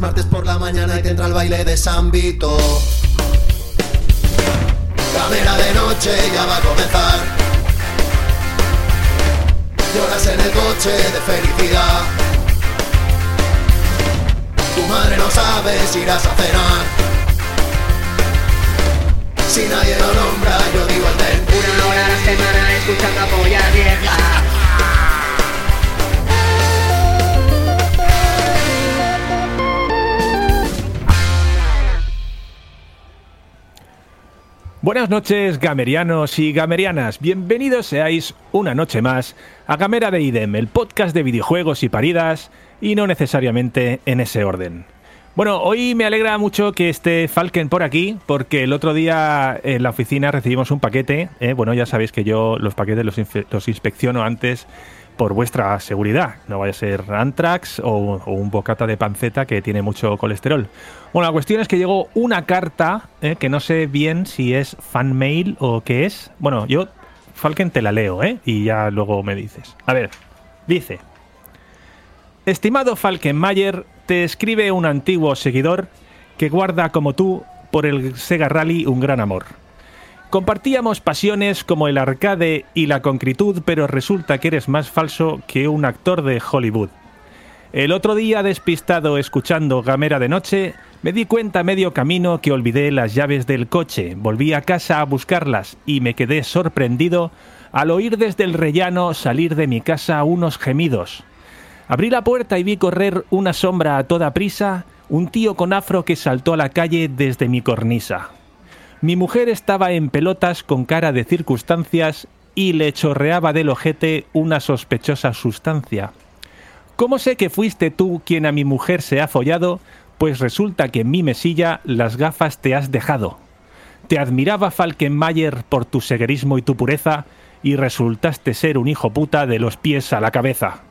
Es martes por la mañana y entra el baile de San Vito. Camera de noche ya va a comenzar. Lloras en el coche de felicidad. Tu madre no sabe si irás a cenar. Si nadie lo nombra, yo digo el ten. Una hora a la semana escuchando a polla vieja. Buenas noches, gamerianos y gamerianas. Bienvenidos seáis una noche más a Gamera de Idem, el podcast de videojuegos y paridas, y no necesariamente en ese orden. Bueno, hoy me alegra mucho que esté Falken por aquí, porque el otro día en la oficina recibimos un paquete. ¿eh? Bueno, ya sabéis que yo los paquetes los, inspecciono antes por vuestra seguridad. No vaya a ser Antrax o, o un bocata de panceta que tiene mucho colesterol. Bueno, la cuestión es que llegó una carta ¿eh? que no sé bien si es fan mail o qué es. Bueno, yo, Falken, te la leo, ¿eh? Y ya luego me dices. A ver, dice. Estimado Falkenmayer, te escribe un antiguo seguidor que guarda como tú por el Sega Rally un gran amor. Compartíamos pasiones como el arcade y la concritud, pero resulta que eres más falso que un actor de Hollywood. El otro día, despistado escuchando Gamera de Noche, me di cuenta medio camino que olvidé las llaves del coche. Volví a casa a buscarlas y me quedé sorprendido al oír desde el rellano salir de mi casa unos gemidos. Abrí la puerta y vi correr una sombra a toda prisa, un tío con afro que saltó a la calle desde mi cornisa. Mi mujer estaba en pelotas con cara de circunstancias y le chorreaba del ojete una sospechosa sustancia. ¿Cómo sé que fuiste tú quien a mi mujer se ha follado? Pues resulta que en mi mesilla las gafas te has dejado. Te admiraba Falkenmayer por tu seguerismo y tu pureza y resultaste ser un hijo puta de los pies a la cabeza.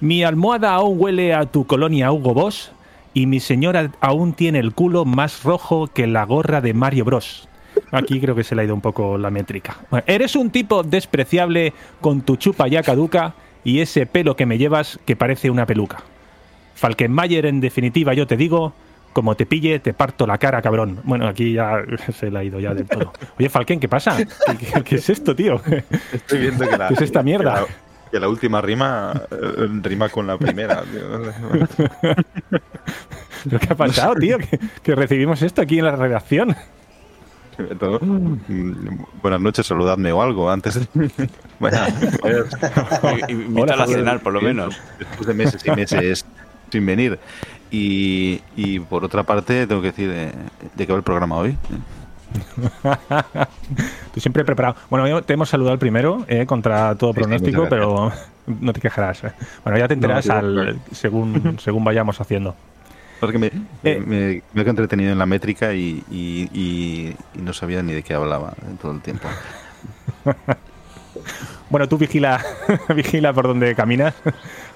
Mi almohada aún huele a tu colonia Hugo Boss y mi señora aún tiene el culo más rojo que la gorra de Mario Bros. Aquí creo que se le ha ido un poco la métrica. Bueno, eres un tipo despreciable con tu chupa ya caduca y ese pelo que me llevas que parece una peluca. Falkenmayer, en definitiva, yo te digo, como te pille, te parto la cara, cabrón. Bueno, aquí ya se le ha ido ya del todo. Oye, Falken, ¿qué pasa? ¿Qué, qué- qué es esto, tío? Estoy viendo que la, ¿Qué es esta mierda? Que la, última rima eh, rima con la primera. tío. ¿Pero qué ha pasado, tío? Que, que recibimos esto aquí en la redacción. Todo- Buenas noches, saludadme o algo antes de. Vaya, Invítalo a cenar, por lo menos. Después de meses y meses sin venir. Y, y por otra parte, tengo que decir eh, de qué va el programa hoy. Tú siempre preparado. Bueno, te hemos saludado el primero, eh, contra todo Sí, sí, pronóstico, muchas pero no te quejarás. eh. Bueno, ya te enterarás No, sí, al- claro. según, según vayamos haciendo. Porque me, Eh. me, me he entretenido en la métrica y, y- y- y no sabía ni de qué hablaba en todo el tiempo. Bueno, tú vigila, vigila por donde caminas,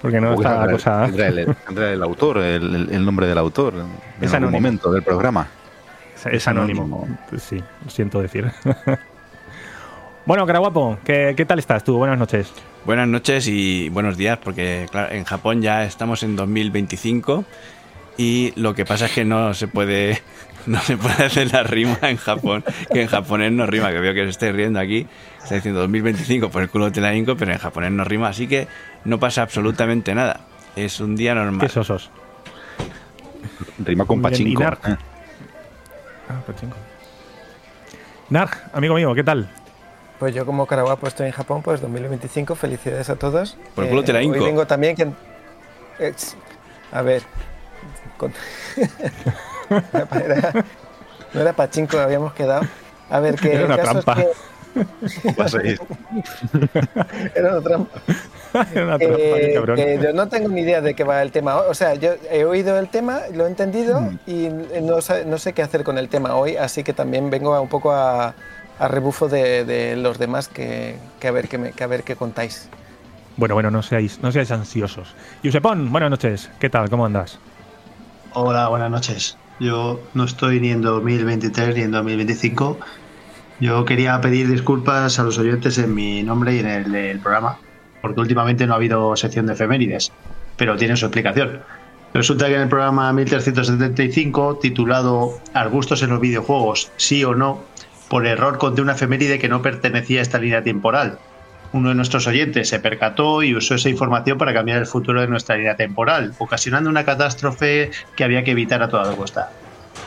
porque no Porque está la cosa. tendrá el, el autor, el, el- nombre del autor, en Es algún momento del programa. Es, es anónimo. Sí, lo siento decir. bueno, cara guapo, ¿qué, ¿qué tal estás tú? Buenas noches. Buenas noches y buenos días, porque claro, en Japón ya estamos en 2025 y lo que pasa es que no se puede no se puede hacer la rima en Japón, que en japonés no rima, que veo que se esté riendo aquí, está diciendo 2025 por el culo te la hinco, pero en japonés no rima, así que no pasa absolutamente nada. Es un día ¿Qué normal. sosos? Rima con pachinko. Eh. Ah, pachinko. Narg, amigo mío, ¿qué tal? Pues yo como Caraguapo estoy en Japón, pues 2025, felicidades a todos. Por el culo te la hoy hinco. vengo también que... eh, ch, a ver... con- Era- no era pachinko, habíamos quedado. A ver, que Era el una caso es trampa. que- Vas a ir. Era una trampa. Era una trampa, Eh, cabrón. yo no tengo ni idea de qué va el tema. O sea, yo he oído el tema, lo he entendido Mm. y no, sé qué hacer con el tema hoy, así que también vengo a un poco a, a rebufo de, de los demás que, que a ver qué me- que a ver qué contáis. Bueno, bueno, no seáis, no seáis ansiosos. Yusepón, buenas noches. ¿Qué tal? ¿Cómo andas? Hola, buenas noches. Yo no estoy ni en 2023 ni en 2025. Yo quería pedir disculpas a los oyentes en mi nombre y en el del programa, porque últimamente no ha habido sección de efemérides, pero tiene su explicación. Resulta que en el programa 1375, titulado Arbustos en los videojuegos, sí o no, por error conté una efeméride que no pertenecía a esta línea temporal. Uno de nuestros oyentes se percató y usó esa información para cambiar el futuro de nuestra línea temporal, ocasionando una catástrofe que había que evitar a toda costa.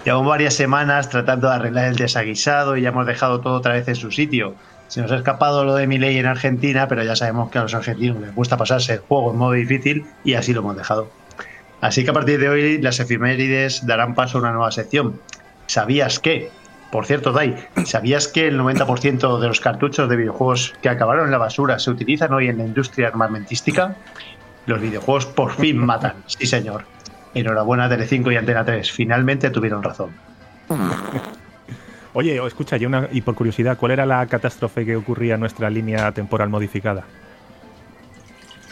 Llevamos varias semanas tratando de arreglar el desaguisado y ya hemos dejado todo otra vez en su sitio. Se nos ha escapado lo de mi ley en Argentina, pero ya sabemos que a los argentinos les gusta pasarse el juego en modo difícil y así lo hemos dejado. Así que a partir de hoy las efemérides darán paso a una nueva sección. ¿Sabías que? Por cierto, Dai, ¿sabías que el 90% de los cartuchos de videojuegos que acabaron en la basura se utilizan hoy en la industria armamentística? Los videojuegos por fin matan, sí señor. Enhorabuena Telecinco y Antena 3, finalmente tuvieron razón. Oye, escucha, y, una, y por curiosidad, ¿cuál era la catástrofe que ocurría en nuestra línea temporal modificada?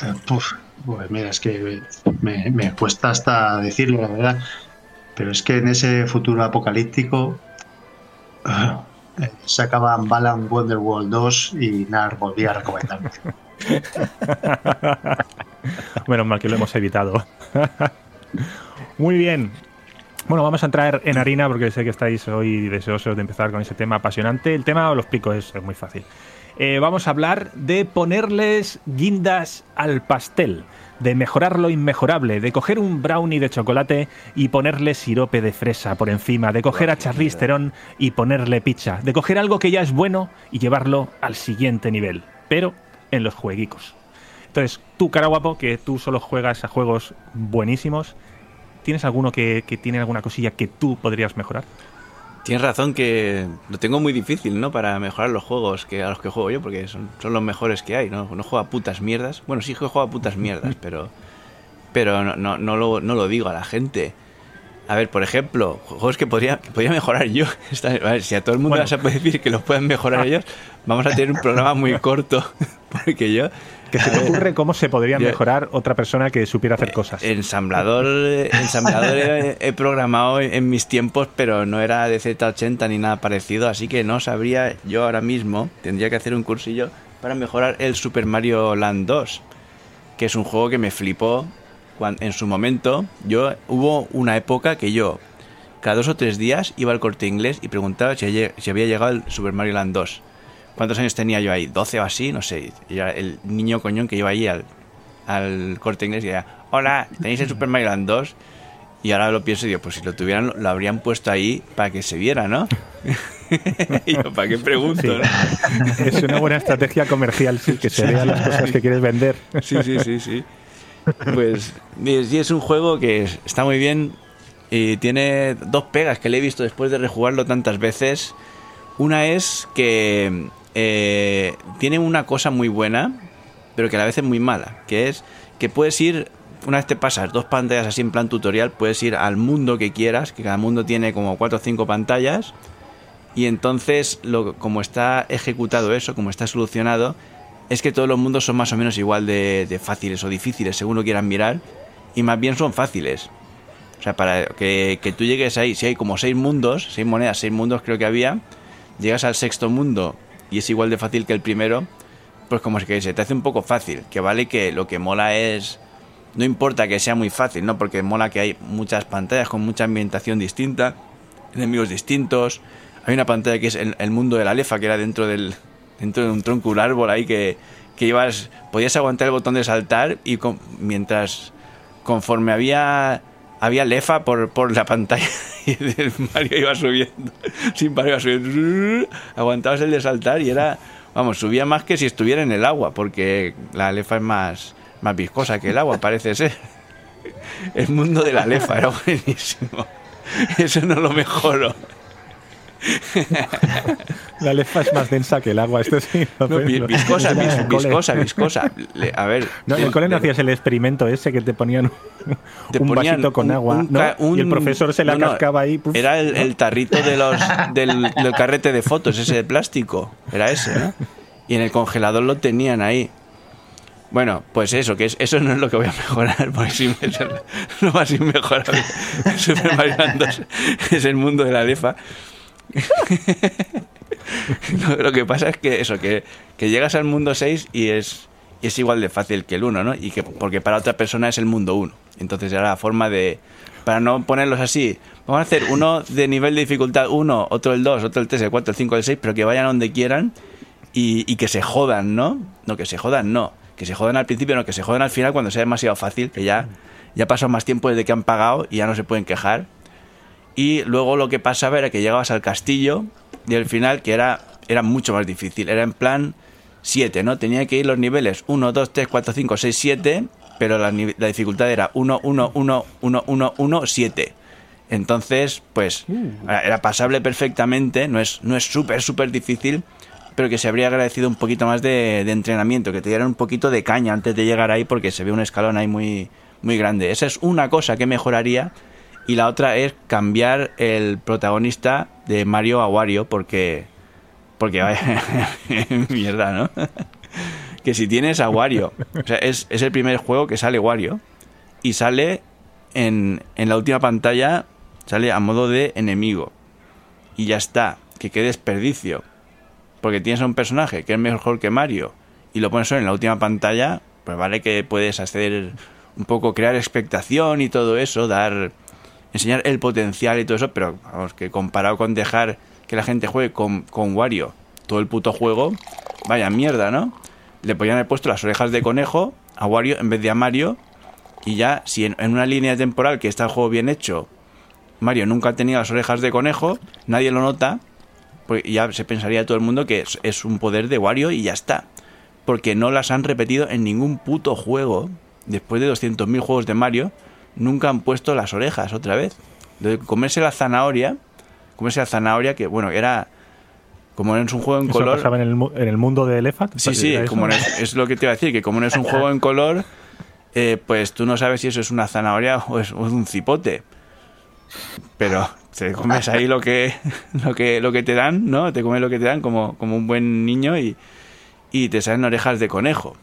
Eh, puf, pues mira, es que me, me cuesta hasta decirlo, la verdad. Pero es que en ese futuro apocalíptico eh, sacaban Balan Wonderworld 2 y Nar volvía a recomendarme. Menos mal que lo hemos evitado. Muy bien. Bueno, vamos a entrar en harina porque sé que estáis hoy deseosos de empezar con ese tema apasionante. El tema, os lo explico, es muy fácil. Eh, vamos a hablar de ponerles guindas al pastel, de mejorar lo inmejorable, de coger un brownie de chocolate y ponerle sirope de fresa por encima, de coger a Charlize Theron y ponerle pizza, de coger algo que ya es bueno y llevarlo al siguiente nivel, pero en los jueguicos. Entonces, tú, cara guapo, que tú solo juegas a juegos buenísimos, ¿tienes alguno que, que tiene alguna cosilla que tú podrías mejorar? Tienes razón que lo tengo muy difícil, ¿no? Para mejorar los juegos que a los que juego yo, porque son, son los mejores que hay, ¿no? No juego a putas mierdas. Bueno, sí que juego a putas mierdas, pero pero no, no, no, lo, no lo digo a la gente. A ver, por ejemplo, juegos que podría, que podría mejorar yo. Si a todo el mundo Bueno. se puede decir que los pueden mejorar ellos, vamos a tener un programa muy corto. Porque yo, ¿Qué se te ocurre cómo se podría mejorar otra persona que supiera hacer cosas? Ensamblador, ensamblador he, he programado en mis tiempos, pero no era de Z80 ni nada parecido, así que no sabría yo ahora mismo, tendría que hacer un cursillo para mejorar el Super Mario Land 2, que es un juego que me flipó cuan- en su momento. Yo hubo una época que yo cada dos o tres días iba al corte inglés y preguntaba si había llegado el Super Mario Land 2. ¿Cuántos años tenía yo ahí? ¿12 o así? No sé. Y el niño coñón que iba ahí al, al corte inglés y decía, hola, ¿tenéis el Super Mario Land 2? Y ahora lo pienso y digo, pues si lo tuvieran, lo habrían puesto ahí para que se viera, ¿no? y yo, ¿para qué pregunto? Sí. no? Es una buena estrategia comercial, sí, que se vean las cosas que quieres vender. Sí, sí, sí, sí. Pues y sí, es un juego que es- está muy bien y tiene dos pegas que le he visto después de rejugarlo tantas veces. Una es que eh, tiene una cosa muy buena, pero que a la vez es muy mala, que es que puedes ir, una vez te pasas dos pantallas así en plan tutorial, puedes ir al mundo que quieras, que cada mundo tiene como cuatro o cinco pantallas, y entonces, lo, como está ejecutado eso, como está solucionado, es que todos los mundos son más o menos igual de, de fáciles o difíciles, según lo quieran mirar, y más bien son fáciles. O sea, para que, que tú llegues ahí, si hay como seis mundos, seis monedas, seis mundos creo que había, llegas al sexto mundo y es igual de fácil que el primero, pues como que se te hace un poco fácil, que vale que lo que mola es... No importa que sea muy fácil, ¿no? Porque mola que hay muchas pantallas con mucha ambientación distinta, enemigos distintos. Hay una pantalla que es el, el mundo de la lefa, que era dentro del dentro de un tronco, un árbol ahí que, que ibas, podías aguantar el botón de saltar y con- mientras conforme había había lefa por, por la pantalla y el Mario iba subiendo, sin parar iba subiendo, aguantabas el de saltar y era, vamos, subía más que si estuviera en el agua, porque la lefa es más, más viscosa que el agua, parece ser. El mundo de la lefa era buenísimo. Eso no lo mejoro. La lefa es más densa que el agua, esto sí. No, viscosa, vis- viscosa, viscosa. Le- a ver. No, en el le- cole no hacías el experimento ese que te ponían te un ponían vasito con un- agua, un ¿no? y el profesor se la cascaba ahí. puf. Era el, el tarrito de los, del, del carrete de fotos, ese de plástico. Era ese, ¿no? Y en el congelador lo tenían ahí. Bueno, pues eso, que es, eso no es lo que voy a mejorar, porque sí me- lo más inmejorable de Super Mario Land 2 es el mundo de la lefa. lo, que pasa es que eso, que, que llegas al mundo 6 y es y es igual de fácil que el 1, ¿no? Y que, porque para otra persona es el mundo 1. Entonces era la forma de, para no ponerlos así, vamos a hacer uno de nivel de dificultad 1, otro el 2, otro el 3, el 4, el 5, el 6, pero que vayan donde quieran y, y que se jodan, ¿no? No, que se jodan, no. Que se jodan al principio, no, que se jodan al final cuando sea demasiado fácil, que ya, ya pasado más tiempo desde que han pagado y ya no se pueden quejar. Y luego lo que pasaba era que llegabas al castillo y al final que era, era mucho más difícil. Era en plan 7, ¿no? Tenía que ir los niveles 1, 2, 3, 4, 5, 6, 7, pero la, la dificultad era 1, 1, 1, 1, 1, 1, 7. Entonces, pues era era pasable perfectamente, no es no es súper, súper difícil, pero que se habría agradecido un poquito más de, de entrenamiento, que te dieran un poquito de caña antes de llegar ahí, porque se ve un escalón ahí muy, muy grande. Esa es una cosa que mejoraría, y la otra es cambiar el protagonista de Mario a Wario, porque. Porque vaya. mierda, ¿no? que si tienes a Wario. O sea, es, es el primer juego que sale Wario. Y sale en, en la última pantalla. Sale a modo de enemigo. Y ya está. Que qué desperdicio. Porque tienes a un personaje que es mejor que Mario. Y lo pones en la última pantalla. Pues vale que puedes hacer un poco crear expectación y todo eso. Dar. Enseñar el potencial y todo eso. Pero vamos, que comparado con dejar que la gente juegue con, con Wario todo el puto juego. Vaya mierda, ¿no? Le podían haber puesto las orejas de conejo a Wario en vez de a Mario. Y ya, si en, en una línea temporal que está el juego bien hecho, Mario nunca ha tenido las orejas de conejo, nadie lo nota, pues ya se pensaría todo el mundo que es, es un poder de Wario y ya está. Porque no las han repetido en ningún puto juego. Después de 200.000 juegos de Mario, nunca han puesto las orejas otra vez. De comerse la zanahoria, comerse la zanahoria, que bueno, era. Como no es un juego en ¿Eso color. pasaba en el, en el mundo de Elephant? Sí, sí, es, es lo que te iba a decir, que como no es un juego en color, eh, pues tú no sabes si eso es una zanahoria o es, o es un cipote. Pero te comes ahí lo que, lo que, lo que te dan, ¿no? Te comes lo que te dan como, como un buen niño y, y te salen orejas de conejo.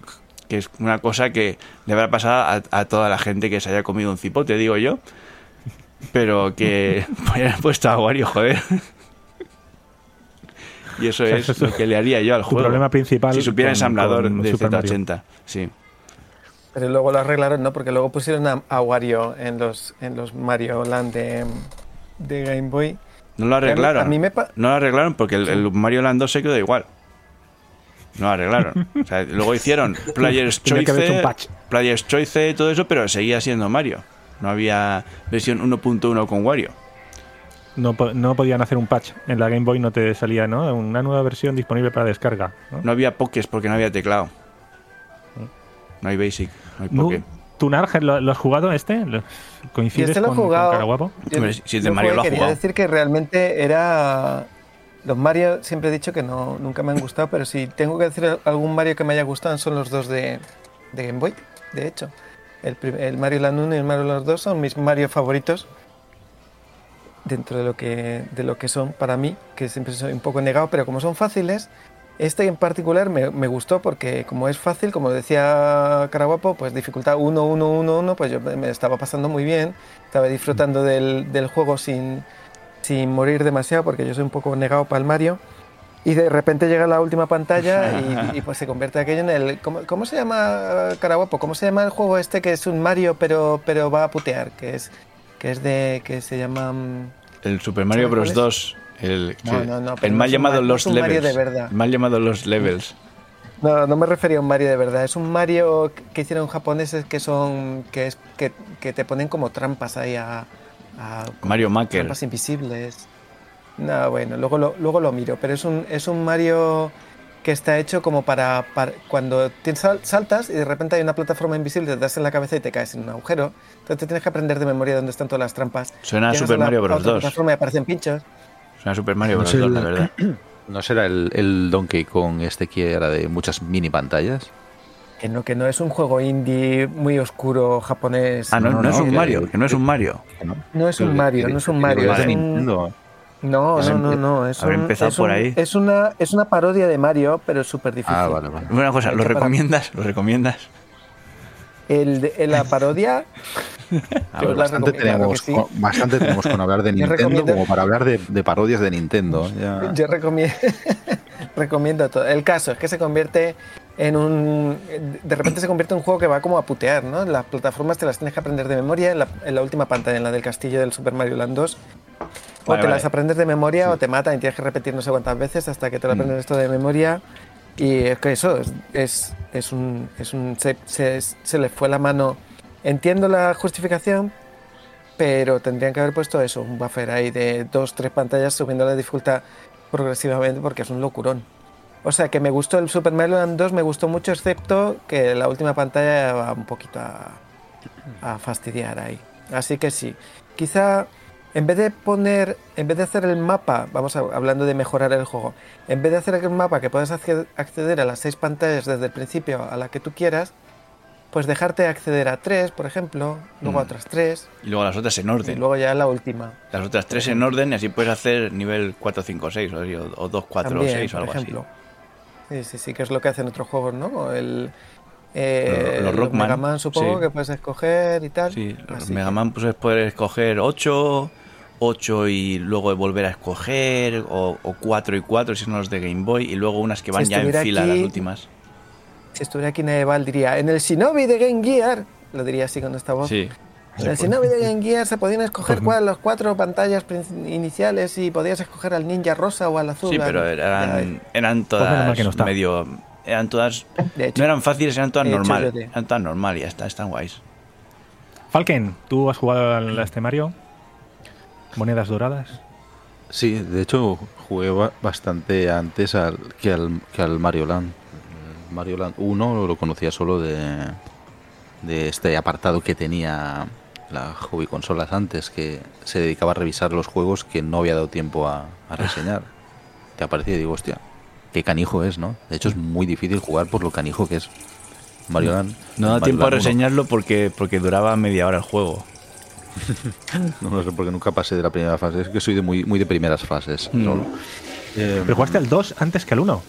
Que es una cosa que le habrá pasado a, a toda la gente que se haya comido un cipote, digo yo. Pero que hayan puesto a Wario, joder. Y eso O sea, es eso es lo que le haría yo al juego. problema principal Si supiera con- ensamblador de Super Mario. Z80. Sí. Pero luego lo arreglaron, ¿no? Porque luego pusieron a, a Wario en los, en los Mario Land de, de Game Boy. No lo arreglaron. A mí me No lo arreglaron porque el, el Mario Land 2 se quedó igual. No arreglaron. O sea, luego hicieron Player's Tenía que haber hecho Choice, un patch. Player's Choice y todo eso, pero seguía siendo Mario. No había versión 1.1 con Wario. No, no podían hacer un patch. En la Game Boy no te salía, ¿no? Una nueva versión disponible para descarga. ¿no? No había Pokés porque no había teclado. No hay Basic, no hay Poké. ¿Tú, Nargen, lo, lo has jugado este? ¿Lo- Y ¿Coincides este lo he con, con jugado. Caraguapo? Yo- si es de Mario, lo ha quería jugado. decir que realmente era. Los Mario siempre he dicho que no, nunca me han gustado, pero si tengo que decir algún Mario que me haya gustado son los dos de, Game Boy, de hecho. El, Mario Land 1 y el Mario Land 2 son mis Mario favoritos dentro de lo que, de lo que son para mí, que siempre soy un poco negado, pero como son fáciles, este en particular me, gustó porque como es fácil, como decía Caraguapo, pues dificultad 1, 1, 1, 1, pues yo me estaba pasando muy bien, estaba disfrutando del juego sin, sin morir demasiado porque yo soy un poco negado para el Mario. Y de repente llega la última pantalla y, y, pues se convierte aquello en el... ¿Cómo, cómo se llama, Caraguapo? ¿Cómo se llama el juego este que es un Mario pero, pero va a putear? Que es, que es de... que se llama... mm, El Super Mario ¿Sabes Bros. cuál 2. El, No, que- no, no, el mal llamado Mario- Los un Mario Levels. de verdad. El mal llamado Los Levels. No, no me refería a un Mario de verdad. Es un Mario que hicieron japoneses que son... que, es, que, que te ponen como trampas ahí a... a- Mario Maker. Trampas invisibles. No, bueno, luego lo, luego lo miro, pero es un, es un Mario que está hecho como para, para- cuando te saltas y de repente hay una plataforma invisible, te das en la cabeza y te caes en un agujero. Entonces te tienes que aprender de memoria dónde están todas las trampas. Suena a Super la- Mario Bros. otra 2. plataforma y aparecen pinchos. Suena a Super Mario No Bros. sé 2, el- la verdad. ¿No será el, el Donkey Kong este que era de muchas mini pantallas? Que no, que no es un juego indie muy oscuro japonés. Ah, no, No, no, no, es un que- Mario, que no es un Mario. No es un Mario, no es un Mario. Es Es de un, Nintendo. no, no, no, no. Es, habrá un- empezado es por un- ahí. Es una, es una parodia de Mario, pero es súper difícil. Ah, vale, vale. Una cosa, ¿lo recomiendas? ¿Lo recomiendas? El de- la parodia. Ah, Bastante tenemos, sí. con, bastante tenemos con hablar de Nintendo como para hablar de, de parodias de Nintendo. Ya. Yo recomiendo, recomiendo todo. El caso es que se convierte en un... De repente se convierte en un juego que va como a putear, ¿no? Las plataformas te las tienes que aprender de memoria en la, en la última pantalla, en la del castillo del Super Mario Land 2. O Vale, te vale. las aprendes de memoria o te matan y tienes que repetir no sé cuántas veces hasta que te lo Mm. aprendes esto de memoria. Y es que eso es, es, es un... Es un se, se, se le fue la mano. Entiendo la justificación, pero tendrían que haber puesto eso, un buffer ahí de dos, tres pantallas subiendo la dificultad progresivamente porque es un locurón. O sea que me gustó el Super Mario Land 2, me gustó mucho, excepto que la última pantalla va un poquito a, a fastidiar ahí. Así que sí, quizá en vez de poner, en vez de hacer el mapa, vamos a- hablando de mejorar el juego, en vez de hacer el mapa que puedas acce- acceder a las seis pantallas desde el principio a la que tú quieras, pues dejarte acceder a tres, por ejemplo, luego a Mm. otras tres, Y luego las otras en y orden. luego ya la última. Las otras tres en orden y así puedes hacer nivel 4, 5, 6 o, o 2, 4, También, 6 o algo ejemplo. Sí, sí, sí, que es lo que hacen otros juegos, ¿no? El, eh, Los- los Rockman, Mega Man, supongo, sí. que puedes escoger y tal. Sí, los Mega Man pues puedes escoger 8, 8 y luego volver a escoger, o, o 4 y 4 si son los de Game Boy, y luego unas que van Si ya en fila aquí- las últimas. Si estuviera aquí Neval diría, en el Shinobi de Game Gear, lo diría así con esta voz. Sí. En el Shinobi de Game Gear se podían escoger cua- las cuatro pantallas iniciales y podías escoger al ninja rosa o al azul. Sí, pero eran, eran Pues menos mal todas que no está. medio. Eran todas. De hecho. no eran fáciles, eran todas De hecho, normal. yo te- Eran todas normal y ya está, están guays. Falken, ¿tú has jugado al este Mario? ¿Monedas doradas? Sí, de hecho jugué ba- bastante antes al, que, al, que al Mario Land. El Mario Land 1 lo conocía solo de, de este apartado que tenía la hobby consolas antes, que se dedicaba a revisar los juegos que no había dado tiempo a, a reseñar. Te aparecía y digo, hostia, qué canijo es, ¿no? De hecho es muy difícil jugar por lo canijo que es Mario Land. No da tiempo a Land 1. reseñarlo porque, porque duraba media hora el juego. No, no sé porque nunca pasé de la primera fase. Es que soy de muy, muy de primeras fases. Mm. solo. Eh, Pero jugaste al 2 antes que al 1.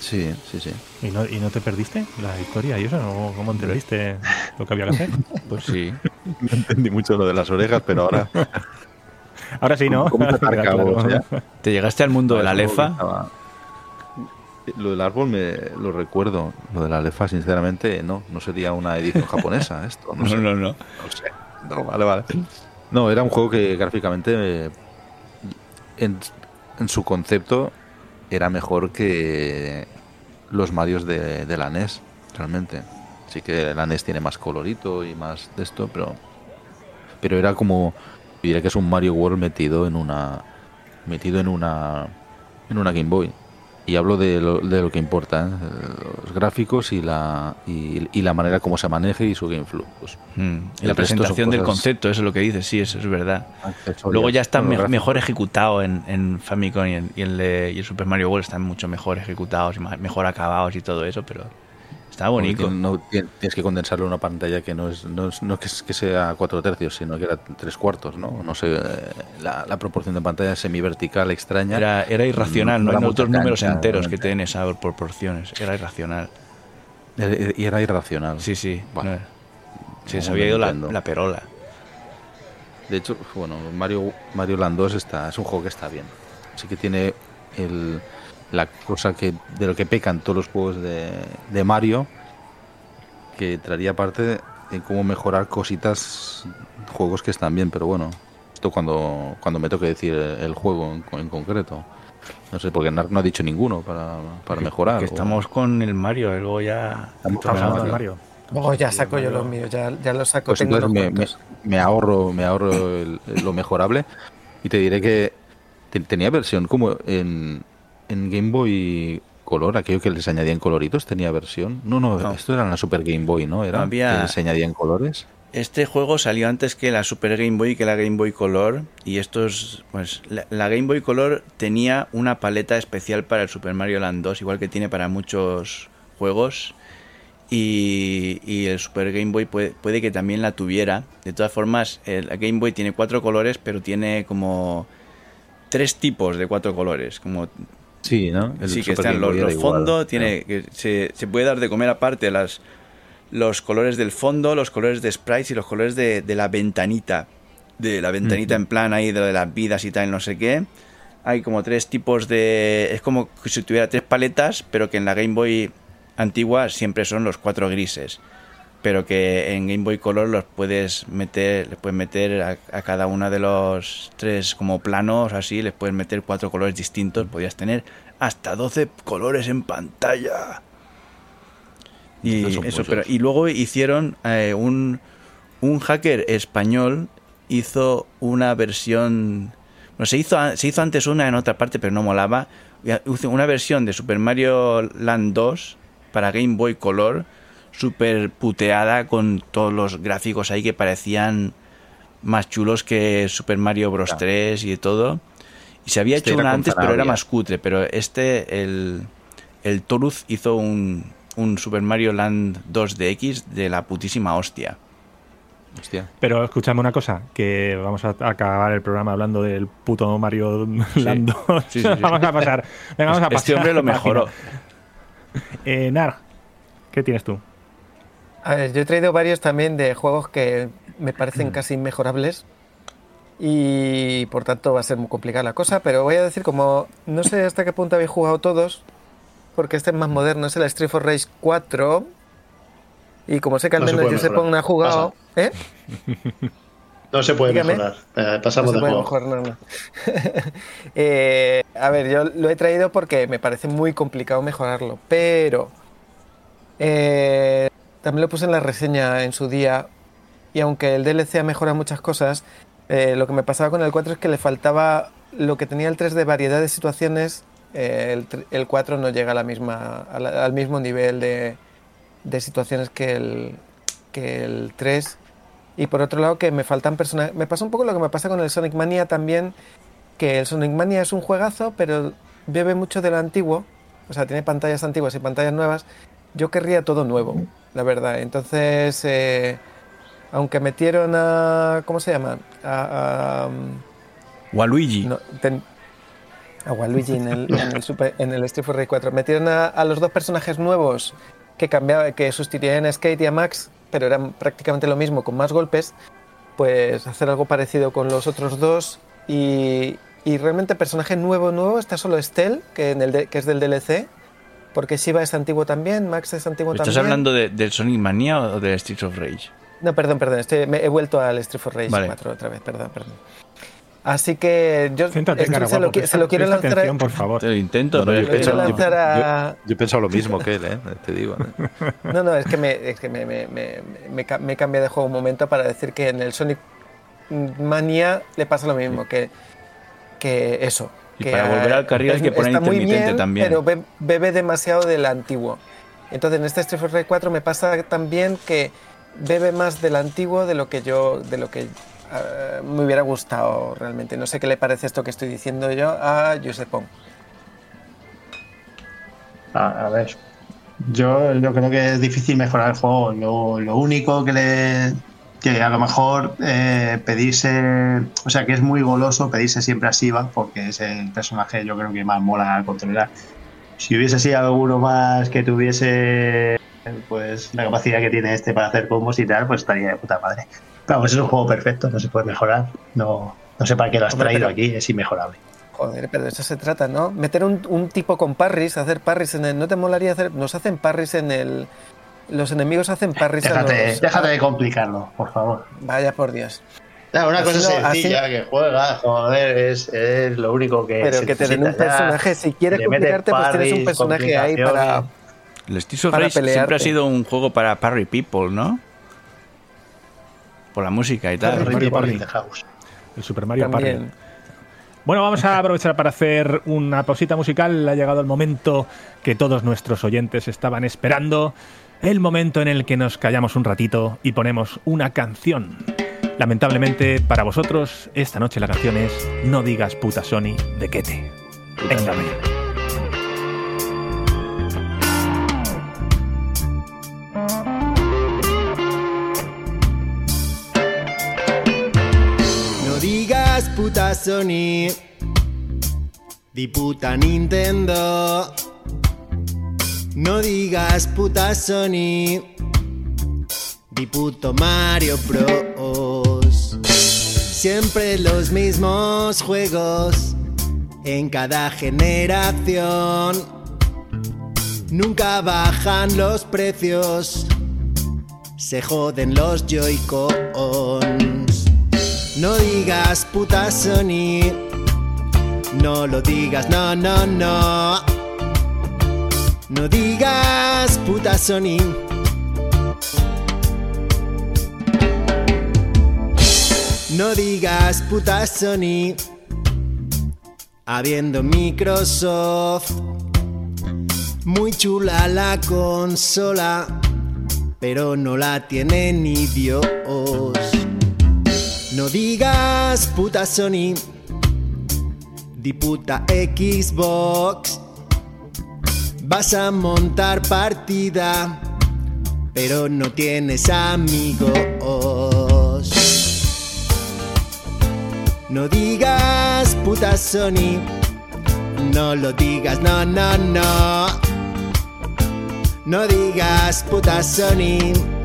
Sí, sí, sí. ¿Y no, ¿Y no te perdiste la historia y eso? ¿O ¿Cómo entendiste lo que había que hacer? Pues sí. No entendí mucho lo de las orejas, pero ahora. Ahora sí, ¿no? ¿Cómo te llegaste al mundo de la lefa? Lo del árbol me lo recuerdo. Lo de la lefa, sinceramente, no. No sería una edición japonesa esto. No, No, sé. no, no. No sé. No, vale, vale. No, era un juego que gráficamente, eh, en, en su concepto, era mejor que los Marios de, de la NES, realmente. Sí que la NES tiene más colorito y más de esto, pero pero era como diría que es un Mario World metido en una metido en una en una Game Boy. Y hablo de lo, de lo que importa, ¿eh? los gráficos y la y, y la manera como se maneje y su game flow. Pues, Mm. Y El la presentación del concepto, eso es lo que dices, sí, eso es verdad. Luego ya está me- mejor ejecutado en, en Famicom y en, y en le- y el Super Mario World están mucho mejor ejecutados y mejor acabados y todo eso, pero está bonito. No, tien- tienes que condensarlo en una pantalla que no es no, es- no que, es- que sea cuatro tercios, sino que era tres cuartos, ¿no? No sé, eh, la, la proporción de pantalla semivertical extraña. Era, era irracional, no hay otros números enteros que den esas proporciones. Era irracional. Y era irracional. Sí, sí. Bueno, se había ido la, la perola. De hecho, bueno, Mario, Mario Land 2 está, es un juego que está bien. Sí que tiene el, la cosa que de lo que pecan todos los juegos de, de Mario, que traería parte en cómo mejorar cositas, juegos que están bien, pero bueno, esto cuando, cuando me toque decir el juego en, en concreto. No sé, porque Narc no ha dicho ninguno para, para mejorar. Que o- estamos con el Mario, luego ya. Estamos hablando de Mario. Oh, ya saco yo los míos, ya, ya los saco. Pues tengo entonces me, me- ahorro, me ahorro el- lo mejorable y te diré que te- tenía versión como en, en Game Boy Color, aquello que les añadían coloritos, tenía versión. No, no, No. esto era en la Super Game Boy, ¿no? Era Había- que les añadían colores. Este juego salió antes que la Super Game Boy y que la Game Boy Color. Y estos, pues, la, la Game Boy Color tenía una paleta especial para el Super Mario Land 2, igual que tiene para muchos juegos. Y, y el Super Game Boy puede, puede que también la tuviera. De todas formas, la Game Boy tiene cuatro colores, pero tiene como tres tipos de cuatro colores. Como Sí, ¿no? El sí, que están los, los fondos, ¿no? tiene, que se, se puede dar de comer aparte las, los colores del fondo, los colores de sprites y los colores de, de la ventanita. De la ventanita en plan ahí de lo de las vidas y tal, no sé qué. Hay como tres tipos de... Es como si tuviera tres paletas, pero que en la Game Boy antigua siempre son los cuatro grises, pero que en Game Boy Color los puedes meter, les puedes meter a, a cada uno de los tres como planos así, les puedes meter cuatro colores distintos, podías tener hasta 12 colores en pantalla. Y, eso, pero, y luego hicieron eh, un, un hacker español hizo una versión no se hizo se hizo antes una en otra parte pero no molaba una versión de Super Mario Land 2 para Game Boy Color super puteada con todos los gráficos ahí que parecían más chulos que Super Mario Bros. 3 y todo y se había Este hecho una antes pero era más cutre pero este el el Toruz hizo un, un Super Mario Land 2 DX de la putísima hostia Hostia. Pero escúchame una cosa, que vamos a acabar el programa hablando del puto Mario Land 2. Sí, sí, sí. vamos a pasar. Venga, vamos a pasar. este hombre lo mejoró Eh, Nar, ¿qué tienes tú? A ver, yo he traído varios también de juegos que me parecen casi inmejorables y por tanto va a ser muy complicada la cosa, pero voy a decir como no sé hasta qué punto habéis jugado todos, porque este es más moderno, es el Street for Rage 4 y como sé que al No se menos puede Josep mejorar. no ha jugado, ¿eh? No se puede Dígame. mejorar. Eh, pasamos No se de puede juego. mejorar, no, no. Eh, a ver, yo lo he traído porque me parece muy complicado mejorarlo, pero eh, también lo puse en la reseña en su día y aunque el DLC ha mejorado muchas cosas, eh, lo que me pasaba con el 4 es que le faltaba lo que tenía el 3 de variedad de situaciones, eh, el, tr- el 4 no llega a la misma, al mismo nivel de, de situaciones que el, que el 3. Y por otro lado, que me faltan personajes. Me pasa un poco lo que me pasa con el Sonic Mania también, que el Sonic Mania es un juegazo, pero bebe mucho de lo antiguo. O sea, tiene pantallas antiguas y pantallas nuevas. Yo querría todo nuevo, la verdad. Entonces, eh, aunque metieron a. ¿Cómo se llama? A. a, um, Waluigi no, ten- a Waluigi en el, en el, Super- en el Street Fighter 4. Metieron a, a los dos personajes nuevos que cambiaba, que sustituían a Skate y a Max, pero eran prácticamente lo mismo con más golpes. Pues hacer algo parecido con los otros dos. Y, y realmente personaje nuevo, nuevo, está solo Estelle, que, en el de- que es del DLC. Porque Shiva es antiguo también, Max es antiguo ¿Estás también. hablando de- del Sonic Mania o del Streets of Rage? No, perdón, perdón, estoy- me he vuelto al Street for Rage Vale. 4 otra vez, perdón, perdón. Así que yo esto cara se, lo, guapo, qui- se lo quiero presta lanzar a- atención, por favor. Te lo intento, No, no, yo no- lanzar a- Yo he pensado lo mismo que él, ¿eh? te digo. ¿eh? No, no, es que, me, es que me, me, me, me ca- me cambia de juego un momento para decir que en el Sonic Mania le pasa lo mismo, que, que eso. Y que para volver al carril hay es- que poner está muy intermitente bien, también. Pero be- bebe demasiado del antiguo. Entonces en este Street Fighter 4 me pasa también que bebe más del antiguo de lo que yo, de lo que ah, me hubiera gustado realmente. No sé qué le parece esto que estoy diciendo yo a Josepón. A, a ver, yo, yo creo que es difícil mejorar el juego. Lo, lo único que le que a lo mejor eh, pedirse, o sea, que es muy goloso pedirse siempre a Siva, porque es el personaje yo creo que más mola controlar. Si hubiese sido alguno más que tuviese pues la capacidad que tiene este para hacer combos y tal, pues estaría de puta madre. Pero vamos, es un juego perfecto, no se puede mejorar. No, no sé para qué lo has Hombre, traído pero- aquí, es inmejorable. Joder, pero de eso se trata, ¿no? Meter un, un tipo con parries, hacer parries en el... ¿No te molaría hacer...? Nos hacen parries en el... Los enemigos hacen parries a Déjate, los... déjate de complicarlo, por favor. Vaya por Dios. Una Así cosa no, sencilla así- que juega, joder, es, es lo único que. Pero que te den un personaje, si quieres complicarte, pues tienes un personaje ahí para... El Streets of para Rage siempre ha sido un juego para parry people, ¿no? Por la música y tal. Mario Mario Party. Party de House. El Super Mario Party. Bueno, vamos a aprovechar para hacer una pausita musical. Ha llegado el momento que todos nuestros oyentes estaban esperando. El momento en el que nos callamos un ratito y ponemos una canción. Lamentablemente para vosotros, esta noche la canción es No digas puta Sony de Kete. Venga, venga. No digas puta Sony, di puta Nintendo. No digas puta Sony, di puto Mario Bros. Siempre los mismos juegos en cada generación. Nunca bajan los precios, se joden los Joy-Cons. No digas puta Sony, no lo digas, no, no, no. No digas puta Sony. No digas puta Sony, habiendo Microsoft. Muy chula la consola, pero no la tiene ni Dios. No digas puta Sony, di puta Xbox. Vas a montar partida, pero no tienes amigos. No digas puta Sony, no lo digas, no, no, no. No digas puta Sony.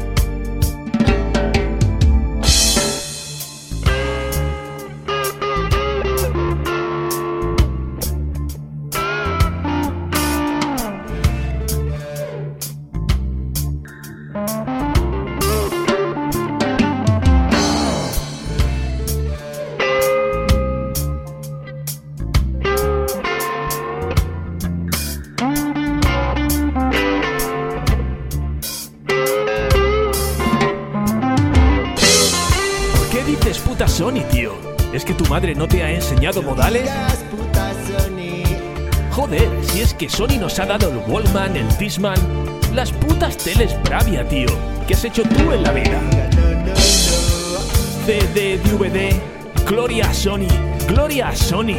Que Sony nos ha dado el Wallman, el Disman, las putas teles Bravia, tío. ¿Qué has hecho tú en la vida? CD, DVD, Gloria a Sony, Gloria a Sony.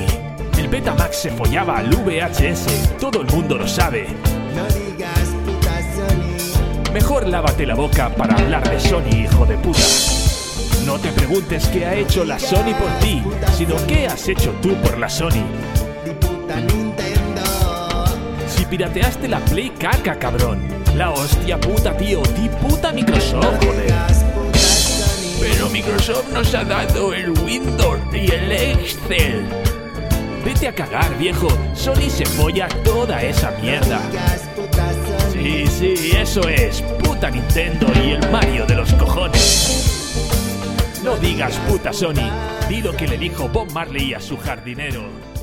El Betamax se follaba al VHS, todo el mundo lo sabe. No digas puta Sony. Mejor lávate la boca para hablar de Sony, hijo de puta. No te preguntes qué ha hecho la Sony por ti, sino qué has hecho tú por la Sony. Pirateaste la Play caca, cabrón. La hostia puta, tío. Di puta Microsoft, joder. Pero Microsoft nos ha dado el Windows y el Excel. Vete a cagar, viejo. Sony se folla toda esa mierda. Sí, sí, eso es. Puta Nintendo y el Mario de los cojones. No digas puta Sony. Di lo que le dijo Bob Marley a su jardinero.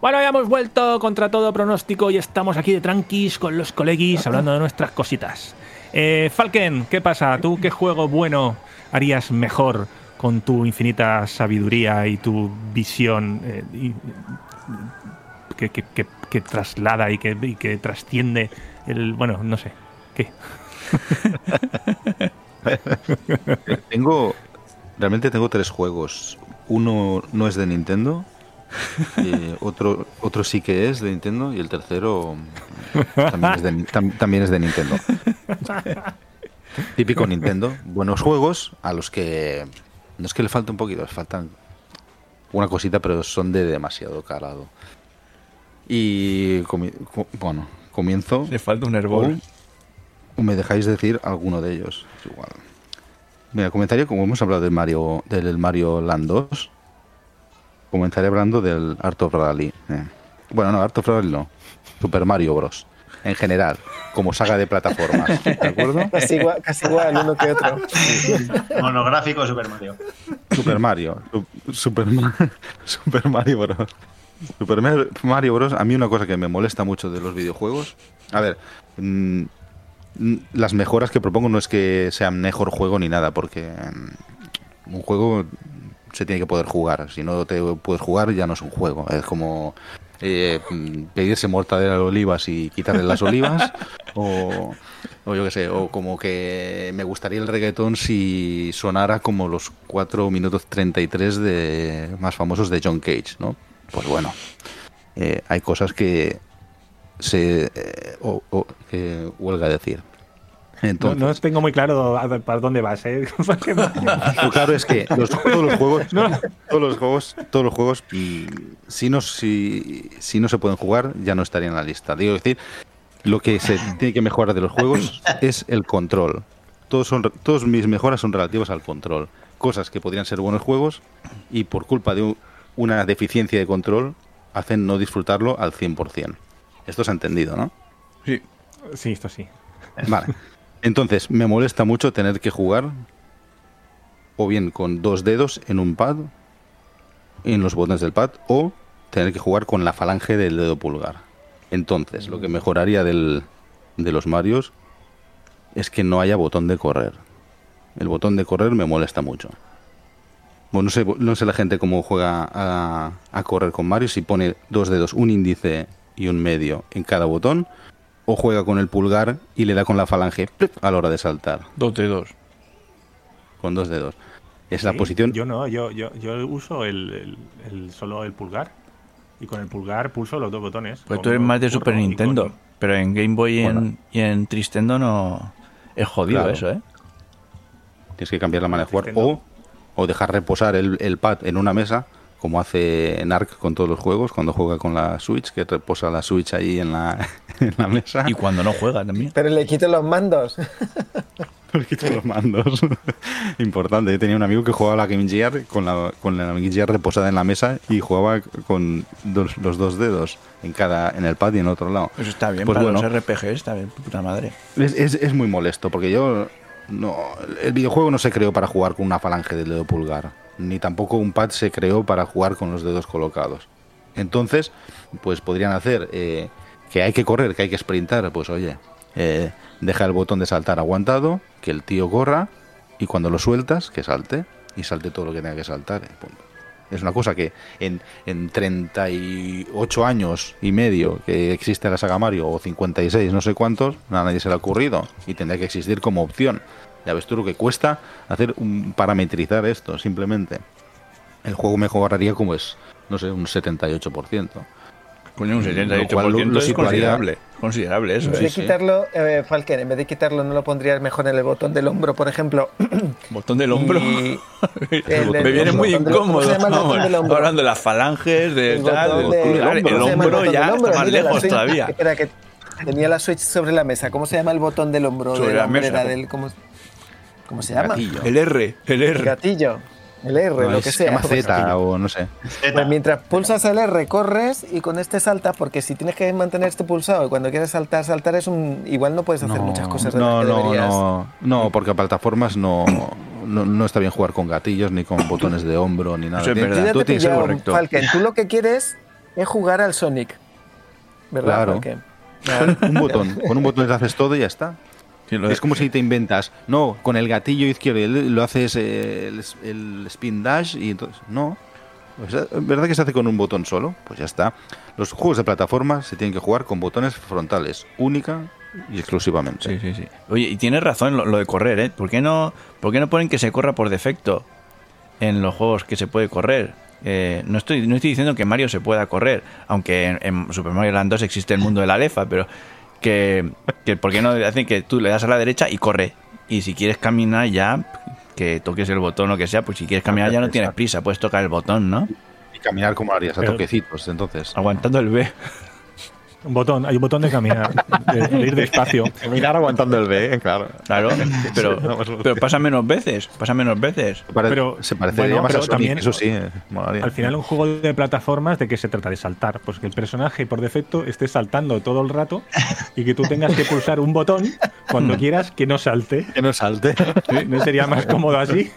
Bueno, ya hemos vuelto contra todo pronóstico y estamos aquí de tranquis con los colegis hablando de nuestras cositas. Eh, Falken, ¿qué pasa? ¿Tú qué juego bueno harías mejor con tu infinita sabiduría y tu visión eh, que- que- que traslada y que, y que trasciende el... Bueno, no sé. ¿Qué? Tengo. Realmente tengo tres juegos. Uno no es de Nintendo. eh, otro, otro sí que es de Nintendo. Y el tercero también es de, tam- también es de Nintendo. Típico Nintendo. Buenos juegos a los que. No es que le falte un poquito, les faltan una cosita, pero son de demasiado calado. Y. comi- bueno, comienzo. Le falta un herbol. ¿O me dejáis decir alguno de ellos? Es igual. Mira, comentario, como hemos hablado del Mario, del Mario Land 2, comenzaré hablando del Art of Rally. eh. Bueno, no, Art of Rally no. Super Mario Bros. En general, como saga de plataformas. ¿De acuerdo? Casi igual, casi igual uno que otro. Monográfico Super Mario. Super Mario. Su- Super, Super Mario Bros. Super Mar- Mario Bros. A mí una cosa que me molesta mucho de los videojuegos. A ver, mm, mm, las mejoras que propongo no es que sea mejor juego ni nada, porque mm, un juego se tiene que poder jugar. Si no te puedes jugar, ya no es un juego. Es como eh, pedirse mortadela de olivas y quitarle las olivas. o, o yo qué sé, o como que me gustaría el reggaetón si sonara como los 4 minutos 33 de más famosos de John Cage, ¿no? Pues bueno, eh, hay cosas que se eh, o- que huelga decir. No, Entonces, no tengo muy claro para dónde vas, ¿eh? lo claro es que los- todos los juegos, todos los juegos, todos los juegos, si no, si, si no se pueden jugar, ya no estarían en la lista. Digo decir, lo que se tiene que mejorar de los juegos es el control. Todos son, todos mis mejoras son relativas al control. cosas que podrían ser buenos juegos y por culpa de una deficiencia de control hacen no disfrutarlo al 100%. Esto se ha entendido, ¿no? Sí. Sí, esto sí. Vale. Entonces, me molesta mucho tener que jugar o bien con dos dedos en un pad, en los botones del pad, o tener que jugar con la falange del dedo pulgar. Entonces, lo que mejoraría del, de los Marios es que no haya botón de correr. El botón de correr me molesta mucho. Bueno, no sé, no sé la gente cómo juega a, a correr con Mario, si pone dos dedos, un índice y un medio en cada botón, o juega con el pulgar y le da con la falange a la hora de saltar, Dos dedos. con dos dedos. Es la posición. Yo no, yo, yo, yo uso el, el- el- solo el pulgar. Y con el pulgar pulso los dos botones. Pues tú eres más de Super con- Nintendo. Pero en Game Boy y, en, Bueno. y en Tristendo no. Es jodido Claro. eso, ¿eh? Tienes que cambiar la manera de jugar. O, o dejar reposar el, el pad en una mesa, como hace Narc con todos los juegos, cuando juega con la Switch, que reposa la Switch ahí en la, en la mesa. Y cuando no juega también. Pero le quito los mandos. Le quito los mandos. Importante. Yo tenía un amigo que jugaba a la Game Gear con la, con la Game Gear reposada en la mesa y jugaba con dos- los dos dedos en cada en el pad y en otro lado. Eso está bien. Pues para bueno. los RPG está bien, puta madre. Es, es- es muy molesto porque yo no el videojuego no se creó para jugar con una falange del dedo pulgar ni tampoco un pad se creó para jugar con los dedos colocados entonces pues podrían hacer eh, que hay que correr que hay que sprintar pues oye eh, deja el botón de saltar aguantado que el tío corra y cuando lo sueltas que salte y salte todo lo que tenga que saltar punto. Es una cosa que en, en 38 años y medio que existe la saga Mario, o 56, no sé cuántos, a nadie se le ha ocurrido y tendría que existir como opción. Ya ves tú lo que cuesta hacer un parametrizar esto, simplemente. El juego mejoraría como es, no sé, un 78%. Coño, un Lo 78% cual lo- lo es situaría- considerable. Considerable eso, En vez ¿eh? de quitarlo, eh, Falken, en vez de quitarlo, ¿no lo pondrías mejor en el botón del hombro, por ejemplo? Botón del hombro. Y- el- Me viene muy botón del- ¿cómo incómodo. hablando de las falanges, de El tal, de- hombro. el ¿Cómo se llama hombro ya hombro? está más Mira, lejos Switch- todavía. Espera, que tenía la Switch sobre la mesa. ¿Cómo se llama el botón del hombro? Sobre de la la mesa. del, ¿cómo, ¿Cómo se llama? Gatillo. El R, el El R. gatillo. El R, No, lo que se llama sea. Z o no sé. Pues mientras pulsas el R, corres y con este saltas, porque si tienes que mantener este pulsado y cuando quieres saltar, saltar es un. Igual no puedes hacer muchas cosas de no, las que no, deberías. no, no, porque a plataformas no, no, no está bien jugar con gatillos, ni con botones de hombro, ni nada. Eso es verdad. Yo ya todo te tiene que ser pillado, correcto. Falken, tú lo que quieres es jugar al Sonic. ¿Verdad, Claro. Falken? Con un botón, con un botón le haces todo y ya está. Sí, Es como si te inventas, no, con el gatillo izquierdo y lo haces eh, el, el spin dash y entonces, no. Pues, eh, ¿Verdad que se hace con un botón solo? Pues ya está. Los juegos de plataforma se tienen que jugar con botones frontales, única y exclusivamente. Sí, sí, sí. Oye, y tienes razón lo, lo de correr, ¿eh? ¿Por qué, no, ¿Por qué no ponen que se corra por defecto en los juegos que se puede correr? Eh, no, estoy, no estoy diciendo que Mario se pueda correr, aunque en, en Super Mario Land 2 existe el mundo de la lefa, pero que, que ¿por qué no hacen que tú le das a la derecha y corre? Y si quieres caminar ya, que toques el botón o que sea, pues si quieres caminar ya no tienes prisa, puedes tocar el botón, ¿no? Y caminar como harías, a toquecitos, entonces. Aguantando el B. Un botón, hay un botón de caminar, de, de ir despacio. Mirar aguantando el B, claro. Claro, pero, pero pasa menos veces, pasa menos veces. Pero, se parecería bueno, más a pero Sonic, también- eso sí. eh, molaría. Al final un juego de plataformas de qué se trata de saltar, pues que el personaje por defecto esté saltando todo el rato y que tú tengas que pulsar un botón cuando quieras que no salte. que no salte. ¿No sería más cómodo así?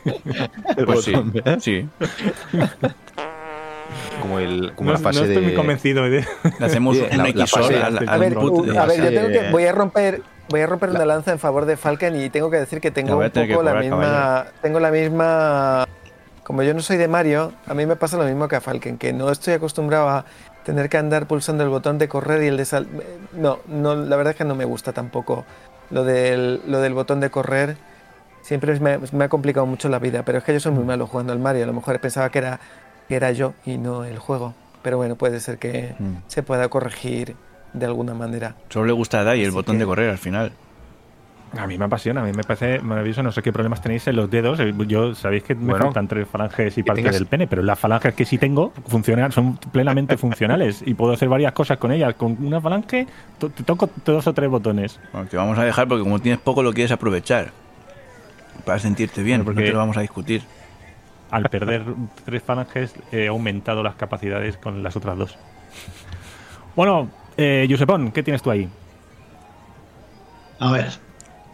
el Pues sí, ¿eh? sí. Como, el, como No, la no fase estoy muy de... convencido de... Le hacemos Sí, un la- la XOR fase- al, A ver, a ver, yo tengo que, voy a romper, voy a romper una lanza en favor de Falken y tengo que decir que La tengo un poco la misma, tengo la misma, como yo no soy de Mario, a mí me pasa lo mismo que a Falken, que no estoy acostumbrado a tener que andar pulsando el botón de correr y el de sal, no, no, la verdad es que no me gusta tampoco lo del, lo del botón de correr. Siempre me, me ha complicado mucho la vida, pero es que yo soy muy malo jugando al Mario. A lo mejor pensaba que era, que era yo y no el juego. Pero bueno, puede ser que Mm. se pueda corregir de alguna manera. Solo le gusta a Dai el botón que- de correr al final. A mí me apasiona, a mí me parece maravilloso. No sé qué problemas tenéis en los dedos. Eh, Yo sabéis que me Bueno, faltan tres falanges y parte tengas- del pene, pero las falanges que sí tengo funcionan, son plenamente funcionales y puedo hacer varias cosas con ellas. Con una falange to- te toco dos o tres botones. Aunque vamos a dejar porque como tienes poco lo quieres aprovechar. Para sentirte bien, Bueno, porque no te lo vamos a discutir. Al perder tres falanges he aumentado las capacidades con las otras dos. Bueno, eh, Josepón, ¿qué tienes tú ahí? A ver.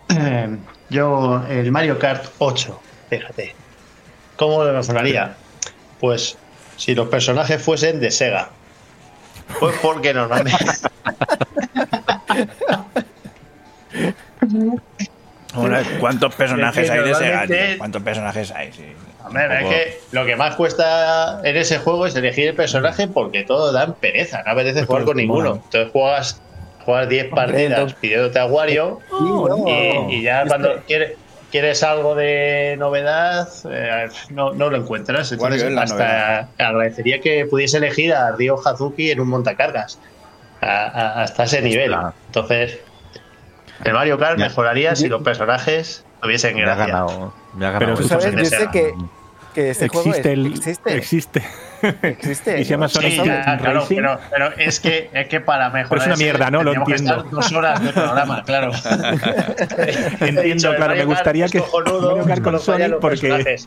eh, yo, el Mario Kart 8, fíjate. ¿Cómo lo mejoraría? Pues si los personajes fuesen de Sega. Pues porque normalmente. Ahora, ¿Cuántos personajes hay de Sega? tío? ¿Cuántos personajes hay? Sí. Hombre, es que lo que más cuesta en ese juego es elegir el personaje porque todo dan pereza, no apetece jugar con ninguno. Entonces juegas, juegas 10 partidas entonces- pidiéndote a Wario y, y ya Este- cuando quieres, quieres algo de novedad eh, no, no lo encuentras. Entonces Wario es la hasta agradecería que pudiese elegir a Ryo Hazuki en un montacargas. A- a- hasta ese nivel. Entonces, el Mario Kart mejoraría si los personajes tuviesen Me ha gracia. Me ha Pero ganado. tú sabes, de yo sé que, que este juego existe es- el. existe. Existe. Existe. y se llama ¿no? Sonic Sí, claro, Racing. pero, pero es que es que para mejorar es una ese mierda, ¿no? Lo que entiendo. estar dos horas de programa, claro. Entiendo, dicho, claro, me gustaría que Kart con Sonic porque-.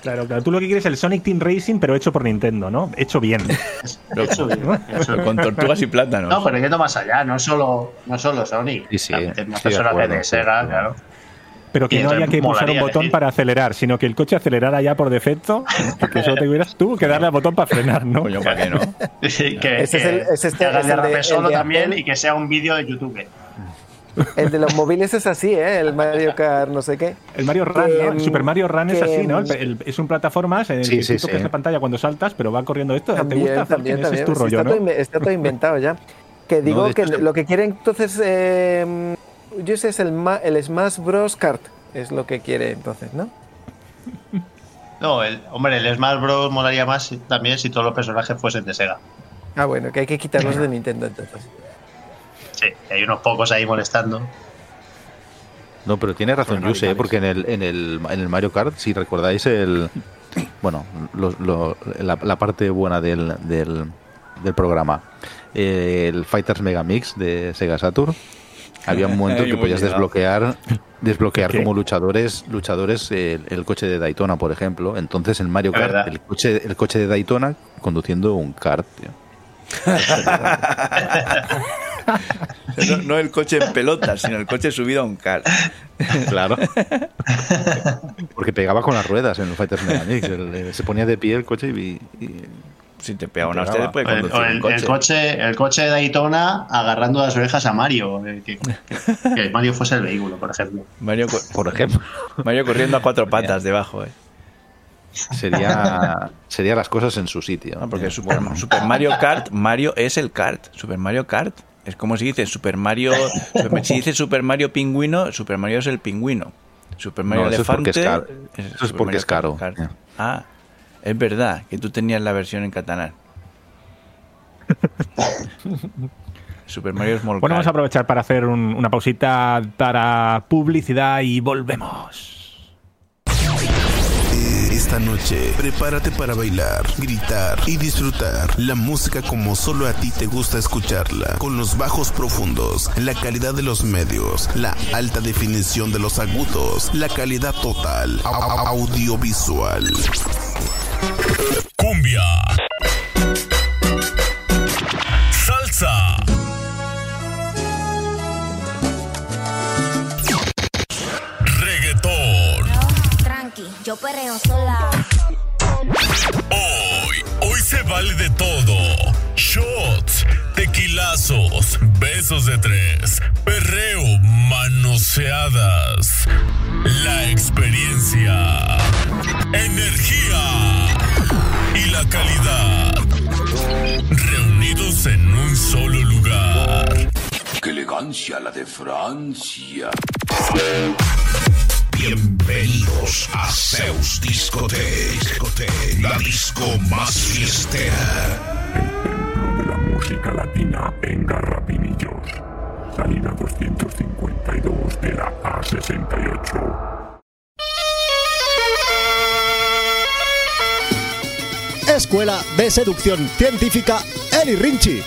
Claro, claro. Tú lo que quieres es el Sonic Team Racing, pero hecho por Nintendo, ¿no? Hecho bien. Eso bien, bien. Con tortugas y plátanos. No, pero yendo más allá, no solo, no solo Sonic. Sí, sí, también más estoy de de sí, Sega, sí. claro. Pero que Y no haya entonces que pulsar un botón decir- para acelerar, sino que el coche acelerara ya por defecto, que eso te hubieras tú que darle al botón para frenar, ¿no? Coño, ¿para qué no? Sí, que, Ese es el- que- es este- que hagas es el de- solo también y que sea un vídeo de YouTube. El de los móviles es así, ¿eh? El Mario Kart no sé qué. El Mario Run, Que, ¿no? El Super Mario Run es así, ¿no? El- el- es un plataformas en el Sí, que sí, sí. la pantalla cuando saltas, pero va corriendo esto. ¿Te También, gusta? también? Ese también. es tu rollo, está, ¿no? todo, está todo inventado ya. Que digo de que lo que quiere entonces eh, yo sé es el, ma- el Smash Bros. Kart. Es lo que quiere entonces, ¿no? No, el, hombre, el Smash Bros. molaría más si- también si todos los personajes fuesen de Sega. Ah, bueno, que hay que quitarlos de Nintendo entonces. Sí, hay unos pocos ahí molestando. No, pero tiene razón Yuse, ¿eh? porque en el, en, el, en el Mario Kart, si recordáis el. Bueno, lo- lo- la, la parte buena del, del, del programa, eh, el Fighters Mega Mix de Sega Saturn, había un momento en que podías desbloquear desbloquear ¿Qué? como luchadores luchadores el, el coche de Daytona, por ejemplo. Entonces en Mario Kart, el coche, el coche de Daytona conduciendo un kart, tío. No, no el coche en pelotas, sino el coche subido a un kart. Claro. Porque pegaba con las ruedas en el Fighters el- el- se ponía de pie el coche y, y- Si te pega una hostia, puede O el, conducir o el- un el coche. el coche de Daytona agarrando las orejas a Mario. eh, Que, que Mario fuese el vehículo, por ejemplo. Mario, por ejemplo, Mario corriendo a cuatro patas debajo, eh. sería, sería las cosas en su sitio. No, porque Super, Super Mario Kart, Mario es el kart. Super Mario Kart es como si dice Super Mario. Super- si dice Super Mario Pingüino, Super Mario es el pingüino. Super Mario No, eso es porque Elefante. es caro. es Eso es Super porque Mario es caro. Ah, es verdad que tú tenías la versión en catalán. Super Mario Small Bueno, vamos a aprovechar para hacer un- una pausita para publicidad y volvemos. Esta noche, prepárate para bailar, gritar y disfrutar la música como solo a ti te gusta escucharla, con los bajos profundos, la calidad de los medios, la alta definición de los agudos, la calidad total, au- au- audiovisual. Cumbia. Salsa. Reggaetón. Tranqui, yo perreo sola. Hoy, hoy se vale de todo. Shots, tequilazos, besos de tres, perreo, manoseadas. La experiencia, energía la calidad. Reunidos en un solo lugar. ¡Qué elegancia la de Francia! Bienvenidos a Zeus Discotheque, la disco más fiestera. de la música latina en Garrapinillos. Salida 252 de la A68. Escuela de Seducción Científica Eli Rinchi.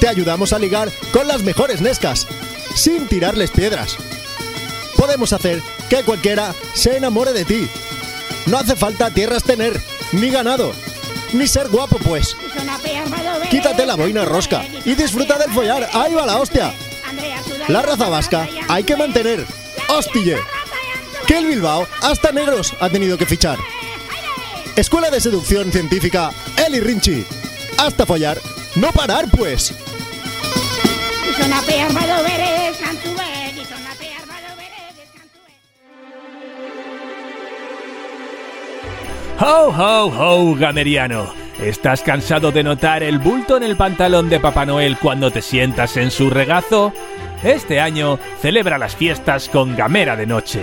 Te ayudamos a ligar con las mejores nescas, sin tirarles piedras. Podemos hacer que cualquiera se enamore de ti. no hace falta tierras tener, ni ganado, ni ser guapo pues. Quítate la boina rosca y disfruta del follar. Ahí va la hostia. La raza vasca hay que mantener. ¡Hostille! Que el Bilbao hasta negros ha tenido que fichar. Escuela de Seducción Científica Eli Rinchi. Hasta follar, no parar pues. ¡Ho, ho, ho, gameriano! ¿Estás cansado de notar el bulto en el pantalón de Papá Noel cuando te sientas en su regazo? Este año celebra las fiestas con Gamera de Noche.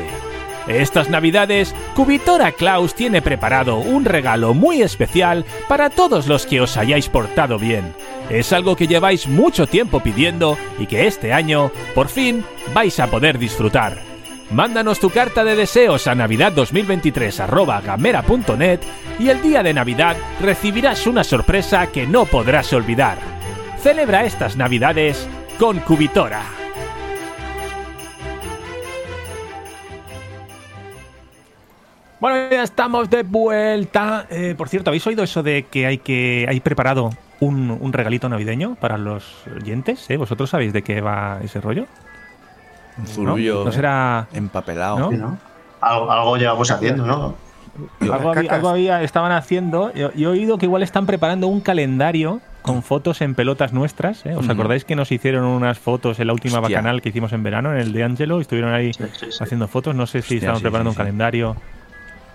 Estas navidades, Cubitora Klaus tiene preparado un regalo muy especial para todos los que os hayáis portado bien. Es algo que lleváis mucho tiempo pidiendo y que este año, por fin, vais a poder disfrutar. Mándanos tu carta de deseos a navidad2023@gamera.net y el día de Navidad recibirás una sorpresa que no podrás olvidar. Celebra estas Navidades con Cubitora. Bueno, ya estamos de vuelta. Eh, por cierto, ¿habéis oído eso de que hay que hay preparado un, un regalito navideño para los oyentes? ¿eh? ¿Vosotros sabéis de qué va ese rollo? Un zurullo ¿No? ¿No será empapelado. ¿no? Sí, ¿no? Algo, algo llevamos haciendo, ¿no? Algo, había- algo había- estaban haciendo. Yo, yo he oído que igual están preparando un calendario con fotos en pelotas nuestras. ¿eh? ¿Os acordáis que nos hicieron unas fotos en la última Hostia. bacanal que hicimos en verano, en el de Angelo? Estuvieron ahí sí, sí. haciendo fotos. No sé si Hostia, estaban sí, preparando sí, un calendario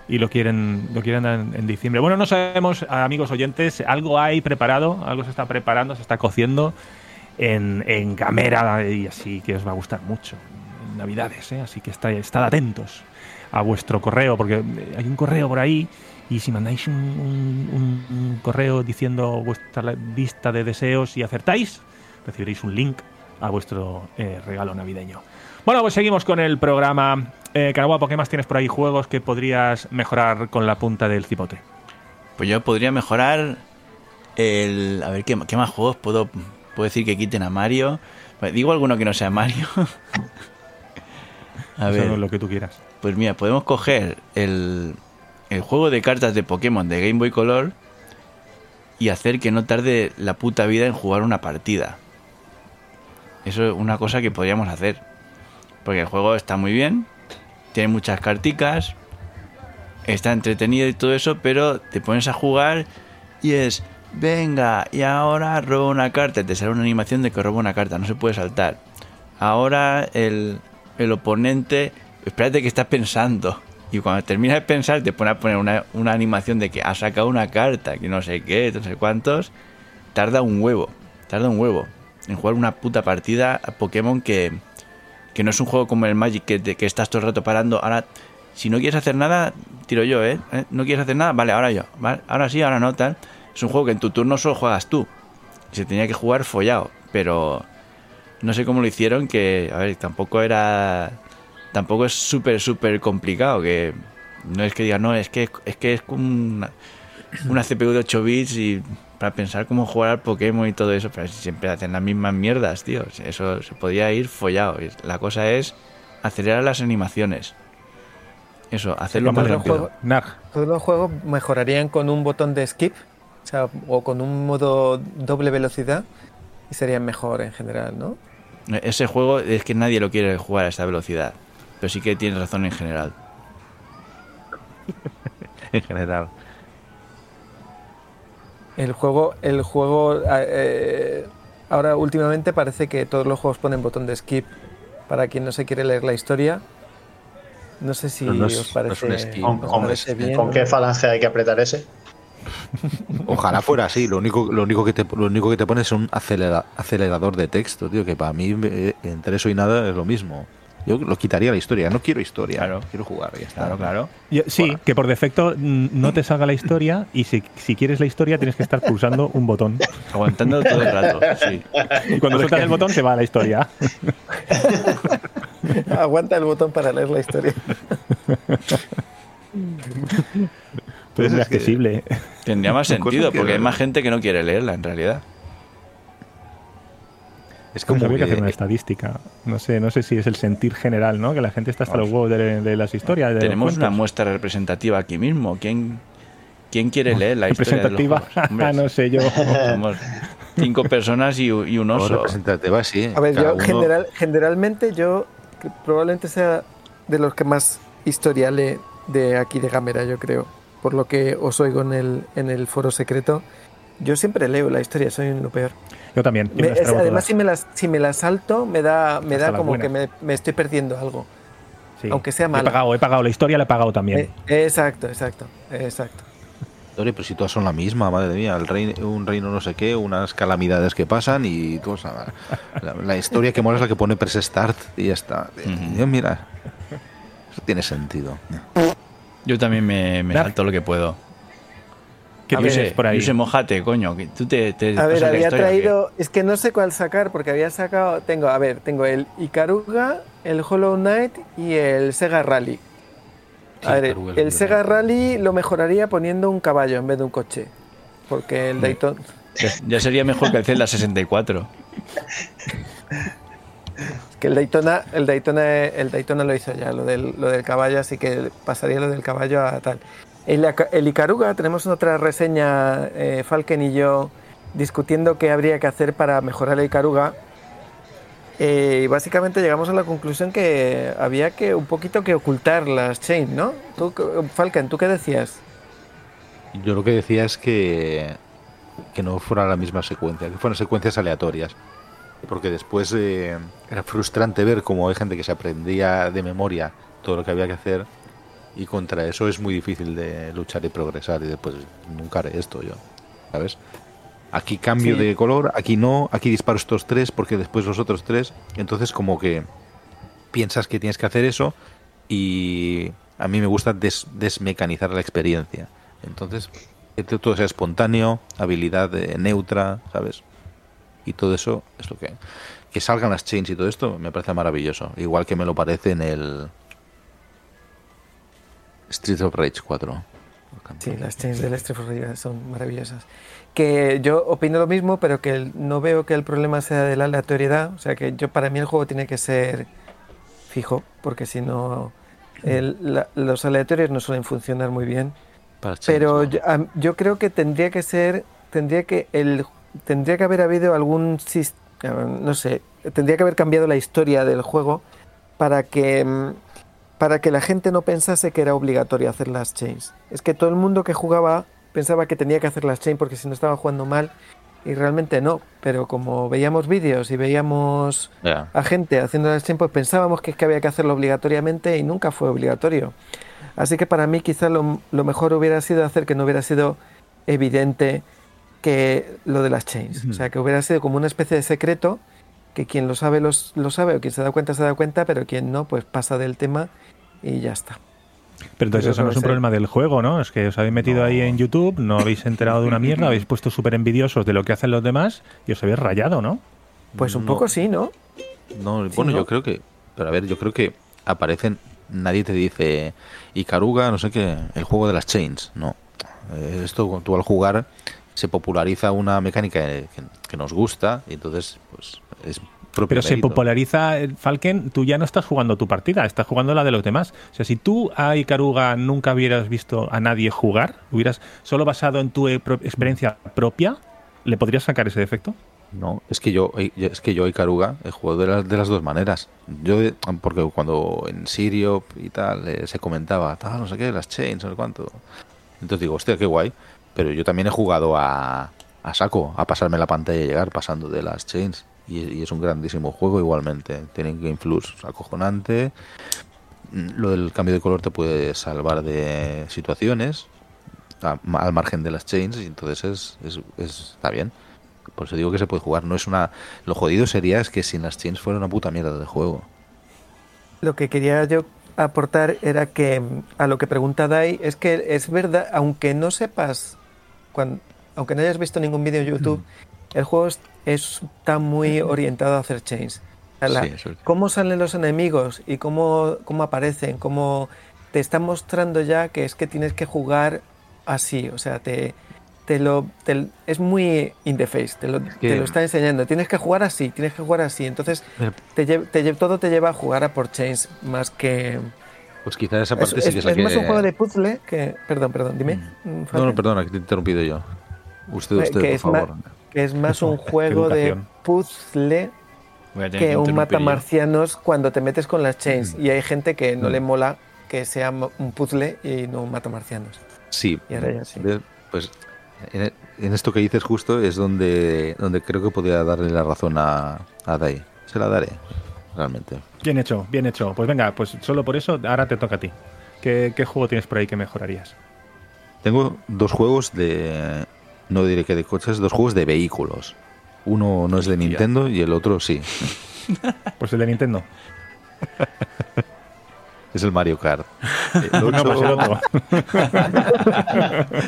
y lo quieren lo quieren dar en, diciembre. Bueno, no sabemos, amigos oyentes, algo hay preparado, algo se está preparando, se está cociendo en, en Gamera y así que os va a gustar mucho. En Navidades, ¿eh? así que está, estad atentos a vuestro correo, porque hay un correo por ahí y si mandáis un, un- un- correo diciendo vuestra lista de deseos y acertáis, recibiréis un link a vuestro eh, regalo navideño. Bueno, pues seguimos con el programa. Eh, Caraguapo, ¿qué más tienes por ahí? Juegos que podrías mejorar con la punta del cipote. Pues yo podría mejorar el... A ver, ¿qué, qué más juegos puedo, puedo decir que quiten a Mario? Pues digo alguno que no sea Mario. a Eso ver, es lo que tú quieras. pues mira, podemos coger el, el juego de cartas de Pokémon de Game Boy Color y hacer que no tarde la puta vida en jugar una partida. Eso es una cosa que podríamos hacer. Porque el juego está muy bien, tiene muchas carticas, está entretenido y todo eso, pero te pones a jugar y es, venga, y ahora roba una carta, te sale una animación de que roba una carta, no se puede saltar. Ahora el, el oponente, espérate que estás pensando. Y cuando terminas de pensar, te pone a poner una, una animación de que ha sacado una carta, que no sé qué, no sé cuántos. Tarda un huevo, tarda un huevo en jugar una puta partida a Pokémon que, que no es un juego como el Magic que, te- que estás todo el rato parando. Ahora, si no quieres hacer nada, tiro yo, ¿eh? ¿Eh? ¿No quieres hacer nada? Vale, ahora yo. Ahora sí, ahora no, tal. Es un juego que en tu turno solo juegas tú. Se tenía que jugar follado. Pero no sé cómo lo hicieron, que, a ver, tampoco era... Tampoco es súper, súper complicado, que no es que diga, no, es que es, que es una, una CPU de 8 bits y para pensar cómo jugar al Pokémon y todo eso, pero si siempre hacen las mismas mierdas, tío. Eso se podía ir follado. La cosa es acelerar las animaciones. Eso, hacerlo más rápido. Todos los juegos mejorarían con un botón de skip, o, sea, o con un modo doble velocidad, y serían mejor en general, ¿no? Ese juego es que nadie lo quiere jugar a esta velocidad. Pero sí que tienes razón en general. en general. El juego, el juego eh, ahora últimamente parece que todos los juegos ponen botón de skip para quien no se quiere leer la historia. No sé si No es- os parece, no es un skip. ¿Con- os con- parece bien. ¿Con qué falange hay que apretar ese? Ojalá fuera así. Lo único, lo único que te, lo único que te pone es un acelera- acelerador de texto, tío. Que para mí eh, entre eso y nada es lo mismo. Yo lo quitaría la historia. No quiero historia. Quiero jugar. Ya está. Claro, claro. Yo- sí, que por defecto mm, no te salga la historia y si, si quieres la historia tienes que estar pulsando un botón. Aguantando todo el rato, sí. Y cuando sueltas el botón se va la historia. Aguanta el botón para leer la historia. Pues es accesible. Tendría más sentido, que- porque hay más gente que no quiere leerla en realidad. Es Como habría que hacer una que estadística. No sé, no sé si es el sentir general, ¿no? Que la gente está hasta los huevos de, de las historias. de Tenemos una muestra representativa aquí mismo. ¿Quién, quién quiere leer la historia de los Representativa, no sé yo. Somos cinco personas y, y un oso. representativa, sí. A ver, yo uno- general, generalmente yo que probablemente sea de los que más historia lee de aquí de Gamera, yo creo. Por lo que os oigo en el, en el foro secreto. Yo siempre leo la historia, soy lo peor. Yo también. yo Me- es- además, todas. si me, las, si me las salto, me da, me Hasta da como que me, me estoy perdiendo algo. Sí. aunque sea He mala. pagado, he pagado la historia, la he pagado también. Eh, exacto, exacto, exacto. Dore, pero si todas son la misma, madre mía, el rey, un reino no sé qué, unas calamidades que pasan y sea, la, la historia que mola es la que pone press start y ya está. Dios, mira, eso tiene sentido. Yo también me, me salto lo que puedo. ¿Qué tienes por ahí? yo sé, mojate, coño. que Tú te, te A ver, había traído. Es que no sé cuál sacar, porque había sacado. Tengo, a ver, tengo el Ikaruga, el Hollow Knight y el Sega Rally. Sí, A ver, el Sega Rally lo mejoraría poniendo un caballo en vez de un coche. Porque el Dayton. Ya, ya sería mejor que el Zelda 64. Es que el Daytona, el Daytona, el Daytona lo hizo ya, lo del, lo del caballo, así que pasaría lo del caballo a tal. El, el Icaruga, tenemos otra reseña, eh, Falken y yo, discutiendo qué habría que hacer para mejorar el Icaruga. Eh, y básicamente llegamos a la conclusión que había que un poquito que ocultar las chains, ¿no? Tú, Falken, ¿tú qué decías? Yo lo que decía es que, que no fuera la misma secuencia, que fueran secuencias aleatorias. Porque después eh, era frustrante ver cómo hay gente que se aprendía de memoria todo lo que había que hacer y contra eso es muy difícil de luchar y progresar y después nunca haré esto yo, ¿sabes? Aquí cambio Sí. de color, aquí no, aquí disparo estos tres porque después los otros tres, entonces como que piensas que tienes que hacer eso y a mí me gusta des- desmecanizar la experiencia. Entonces, que todo sea espontáneo, habilidad eh, neutra, ¿sabes? Y todo eso es lo que... Que salgan las chains y todo esto me parece maravilloso. Igual que me lo parece en el Street of Rage 4. Sí, las chains del Street of Rage son maravillosas. Que yo opino lo mismo, pero que el- no veo que el problema sea de la aleatoriedad. O sea, que yo para mí el juego tiene que ser fijo, porque si no, los aleatorios no suelen funcionar muy bien. Para Pero yo, yo creo que tendría que ser, tendría que el, tendría que haber habido algún, no sé, tendría que haber cambiado la historia del juego para que, mm, para que la gente no pensase que era obligatorio hacer las chains. Es que todo el mundo que jugaba pensaba que tenía que hacer las chains porque si no estaba jugando mal y realmente no. Pero como veíamos vídeos y veíamos a gente haciendo las chains, pues pensábamos que, es que había que hacerlo obligatoriamente y nunca fue obligatorio. Así que para mí quizá lo, lo mejor hubiera sido hacer que no hubiera sido evidente que lo de las chains. O sea, que hubiera sido como una especie de secreto que quien lo sabe los- lo sabe o quien se da cuenta se da cuenta, pero quien no, pues pasa del tema y ya está. Pero entonces Yo eso no es un problema del juego, ¿no? Es que os habéis metido ahí en YouTube, no habéis enterado de una mierda, habéis puesto súper envidiosos de lo que hacen los demás y os habéis rayado, ¿no? Pues un No. poco sí, ¿no? No, Sí, bueno, ¿no? yo creo que. Pero a ver, yo creo que aparecen. Nadie te dice. Icaruga, no sé qué, el juego de las chains. No. Eh, Esto, tú al jugar, se populariza una mecánica que, que nos gusta y entonces, pues, es Pero se populariza el Falken, tú ya no estás jugando tu partida, estás jugando la de los demás. O sea, si tú a Icaruga nunca hubieras visto a nadie jugar, hubieras solo basado en tu eh, pro- experiencia propia, ¿le podrías sacar ese defecto? No, es que yo, eh, es que yo a Icaruga he jugado de las, de las dos maneras. Yo, porque cuando en Sirio y tal eh, se comentaba, tal, no sé qué, las chains, no sé cuánto. Entonces digo, hostia, qué guay. Pero yo también he jugado a, a saco, a pasarme la pantalla y llegar pasando de las chains. Y, y es un grandísimo juego igualmente. Tienen game flux acojonante. Mm, Lo del cambio de color te puede salvar de situaciones a- al margen de las chains y entonces es, es- es- está bien. Por eso digo que se puede jugar. No es una. Lo jodido sería es que sin las chains fuera una puta mierda de juego. Lo que quería yo aportar era que mm, a lo que pregunta Dai es que es verdad, aunque no sepas, cuan- aunque no hayas visto ningún vídeo en YouTube, el juego es- está muy orientado a hacer chains. A la- Sí, eso es. cómo salen los enemigos y cómo, cómo aparecen, cómo te están mostrando ya que es que tienes que jugar así, o sea, te, te lo, te- es muy in the face, te lo, te lo está enseñando. Tienes que jugar así, tienes que jugar así. Entonces, Pero- te todo te lleva a jugar a por chains más que. Pues quizás esa Es, parte sí es- que es es más que- un juego de puzzle que. Perdón, perdón, dime. mm, No, no, Falken. perdona, que te he interrumpido yo. Usted, usted, que por es favor. que es más un juego de puzzle que que un interrumpir yo. matamarcianos cuando te metes con las chains. Mm. Y hay gente que no Mm. le mola que sea un puzzle y no un matamarcianos. Sí, Y ahora ya sí. ¿ves? pues en, en esto que dices justo es donde, donde creo que podría darle la razón a, a Dai. Se la daré, realmente. Bien hecho, bien hecho. Pues venga, pues solo por eso ahora te toca a ti. ¿Qué, qué juego tienes por ahí que mejorarías? Tengo dos juegos de... No diré que de coches, dos juegos de vehículos. Uno no es de Nintendo y el otro sí. Pues el de Nintendo. Es el Mario Kart. El No, pues el otro.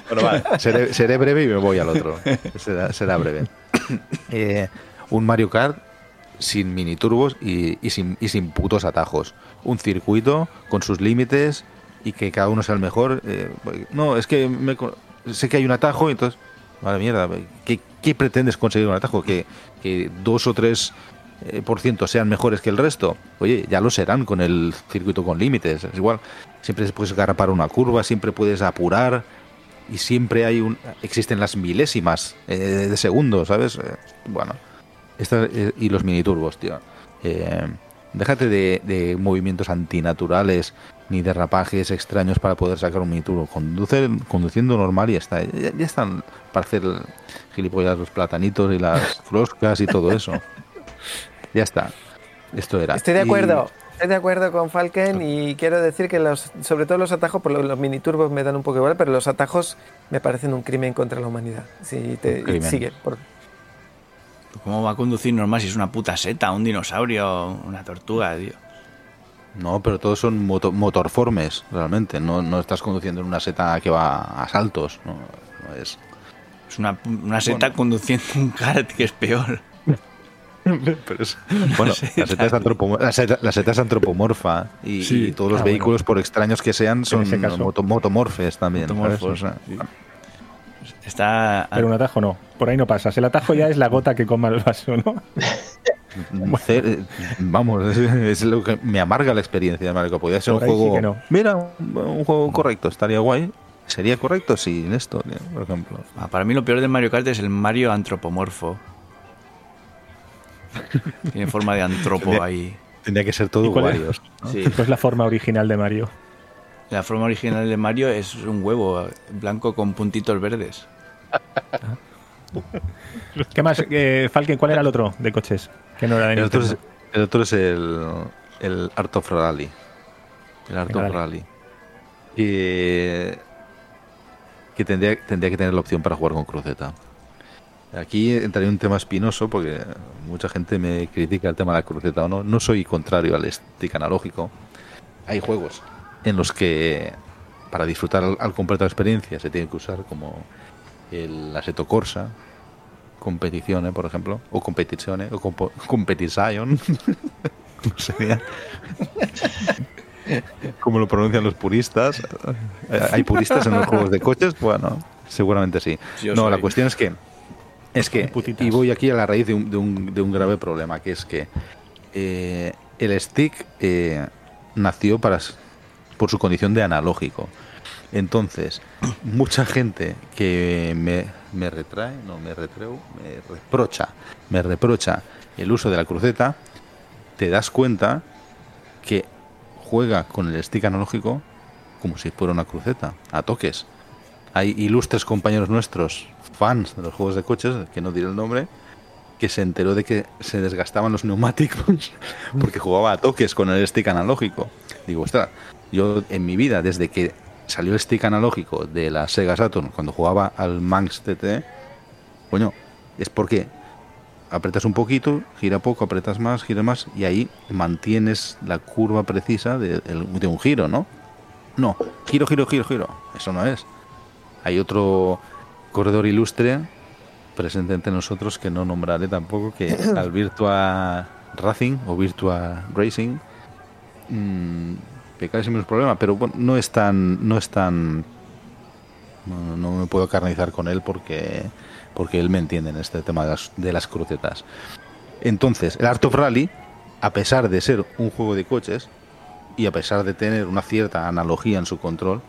bueno, vale, seré, seré breve y me voy al otro. Será, será breve. Eh, un Mario Kart sin mini turbos y, y sin, y sin putos atajos. Un circuito con sus límites y que cada uno sea el mejor. eh, no, es que me co- sé que hay un atajo y entonces... Madre mierda, ¿qué, qué pretendes conseguir un atajo? ¿Que, que dos o tres eh, por ciento sean mejores que el resto? Oye, ya lo serán con el circuito con límites. Es igual, siempre puedes garrapar una curva, siempre puedes apurar y siempre hay un existen las milésimas eh, de segundo, ¿sabes? Eh, bueno, esta- eh, y los mini turbos, tío. Eh, déjate de, de movimientos antinaturales ni derrapajes extraños para poder sacar un mini turbo. Conduce, conduciendo normal y ya está. Ya, ya están para hacer gilipollas los platanitos y las froscas y todo eso. Ya está. Esto era. Estoy de Y- acuerdo. Estoy de acuerdo con Falken y quiero decir que los, sobre todo los atajos, por lo- los mini turbos me dan un poco igual, pero los atajos me parecen un crimen contra la humanidad. Si te sigue, por- ¿Cómo va a conducir normal si es una puta seta, un dinosaurio, una tortuga, tío? No, pero todos son moto- motorformes, realmente. No, no estás conduciendo en una seta que va a saltos. No, no es. Es una, una seta conduciendo un kart, que es peor. Pero es- bueno, la seta, es la seta- la seta es antropomorfa y, Sí. y todos los Ah, vehículos, por extraños que sean, son ese caso. moto- motomorfes también. ¿sabes? Motomorfos, O sea, Está. Pero un atajo no. Por ahí no pasas. El atajo ya es la gota que coma el vaso, ¿no? vamos, es, es lo que me amarga la experiencia de Mario Kart. Podría ser un sí juego. no. Mira, un, juego correcto, estaría guay. Sería correcto sin esto, por ejemplo. Ah, Para mí lo peor de Mario Kart es el Mario antropomorfo. Tiene forma de antropo Tendría- ahí. Tendría que ser todo ¿Y cuál es? Warriors. ¿no? Sí. Pues la forma original de Mario. La forma original de Mario es un huevo blanco con puntitos verdes. ¿Qué más? Eh, Falken, ¿cuál era el otro de coches? Que no era de El otro, es, el otro es el, el Art of Rally. El Art Venga, of. Rally. Que, que tendría, tendría que tener la opción para jugar con cruceta. Aquí entraría un tema espinoso porque mucha gente me critica el tema de la cruceta o no. No soy contrario al stick analógico. Hay juegos en los que para disfrutar al, al completo la experiencia se tiene que usar como el Assetto Corsa, competizione, por ejemplo, o competizione, o compo- competition. Como lo pronuncian los puristas. Eh, ¿Hay puristas en los juegos de coches? Bueno, seguramente sí. Yo no, soy. la cuestión es que es que, y voy aquí a la raíz de un, de un- de un grave problema, que es que eh, el stick eh, nació para, por su condición de analógico. Entonces, mucha gente que me, me retrae, no me retreu, me reprocha, me reprocha el uso de la cruceta, te das cuenta que juega con el stick analógico como si fuera una cruceta, a toques. Hay ilustres compañeros nuestros, fans de los juegos de coches, que no diré el nombre, que se enteró de que se desgastaban los neumáticos porque jugaba a toques con el stick analógico. Digo, ostras, yo en mi vida, desde que salió el stick analógico de la Sega Saturn, cuando jugaba al Manx TT, coño, es porque apretas un poquito, gira poco, apretas más, gira más, y ahí mantienes la curva precisa de, un giro, ¿no? No, giro, giro, giro, giro. Eso no es. Hay otro corredor ilustre presente entre nosotros que no nombraré tampoco, que al Virtua Racing o Virtua Racing mmm, pero bueno, no es tan no es tan No, no me puedo carnizar con él porque, porque él me entiende en este tema de las, de las crucetas. Entonces, el Art of Rally, a pesar de ser un juego de coches y a pesar de tener una cierta analogía en su control,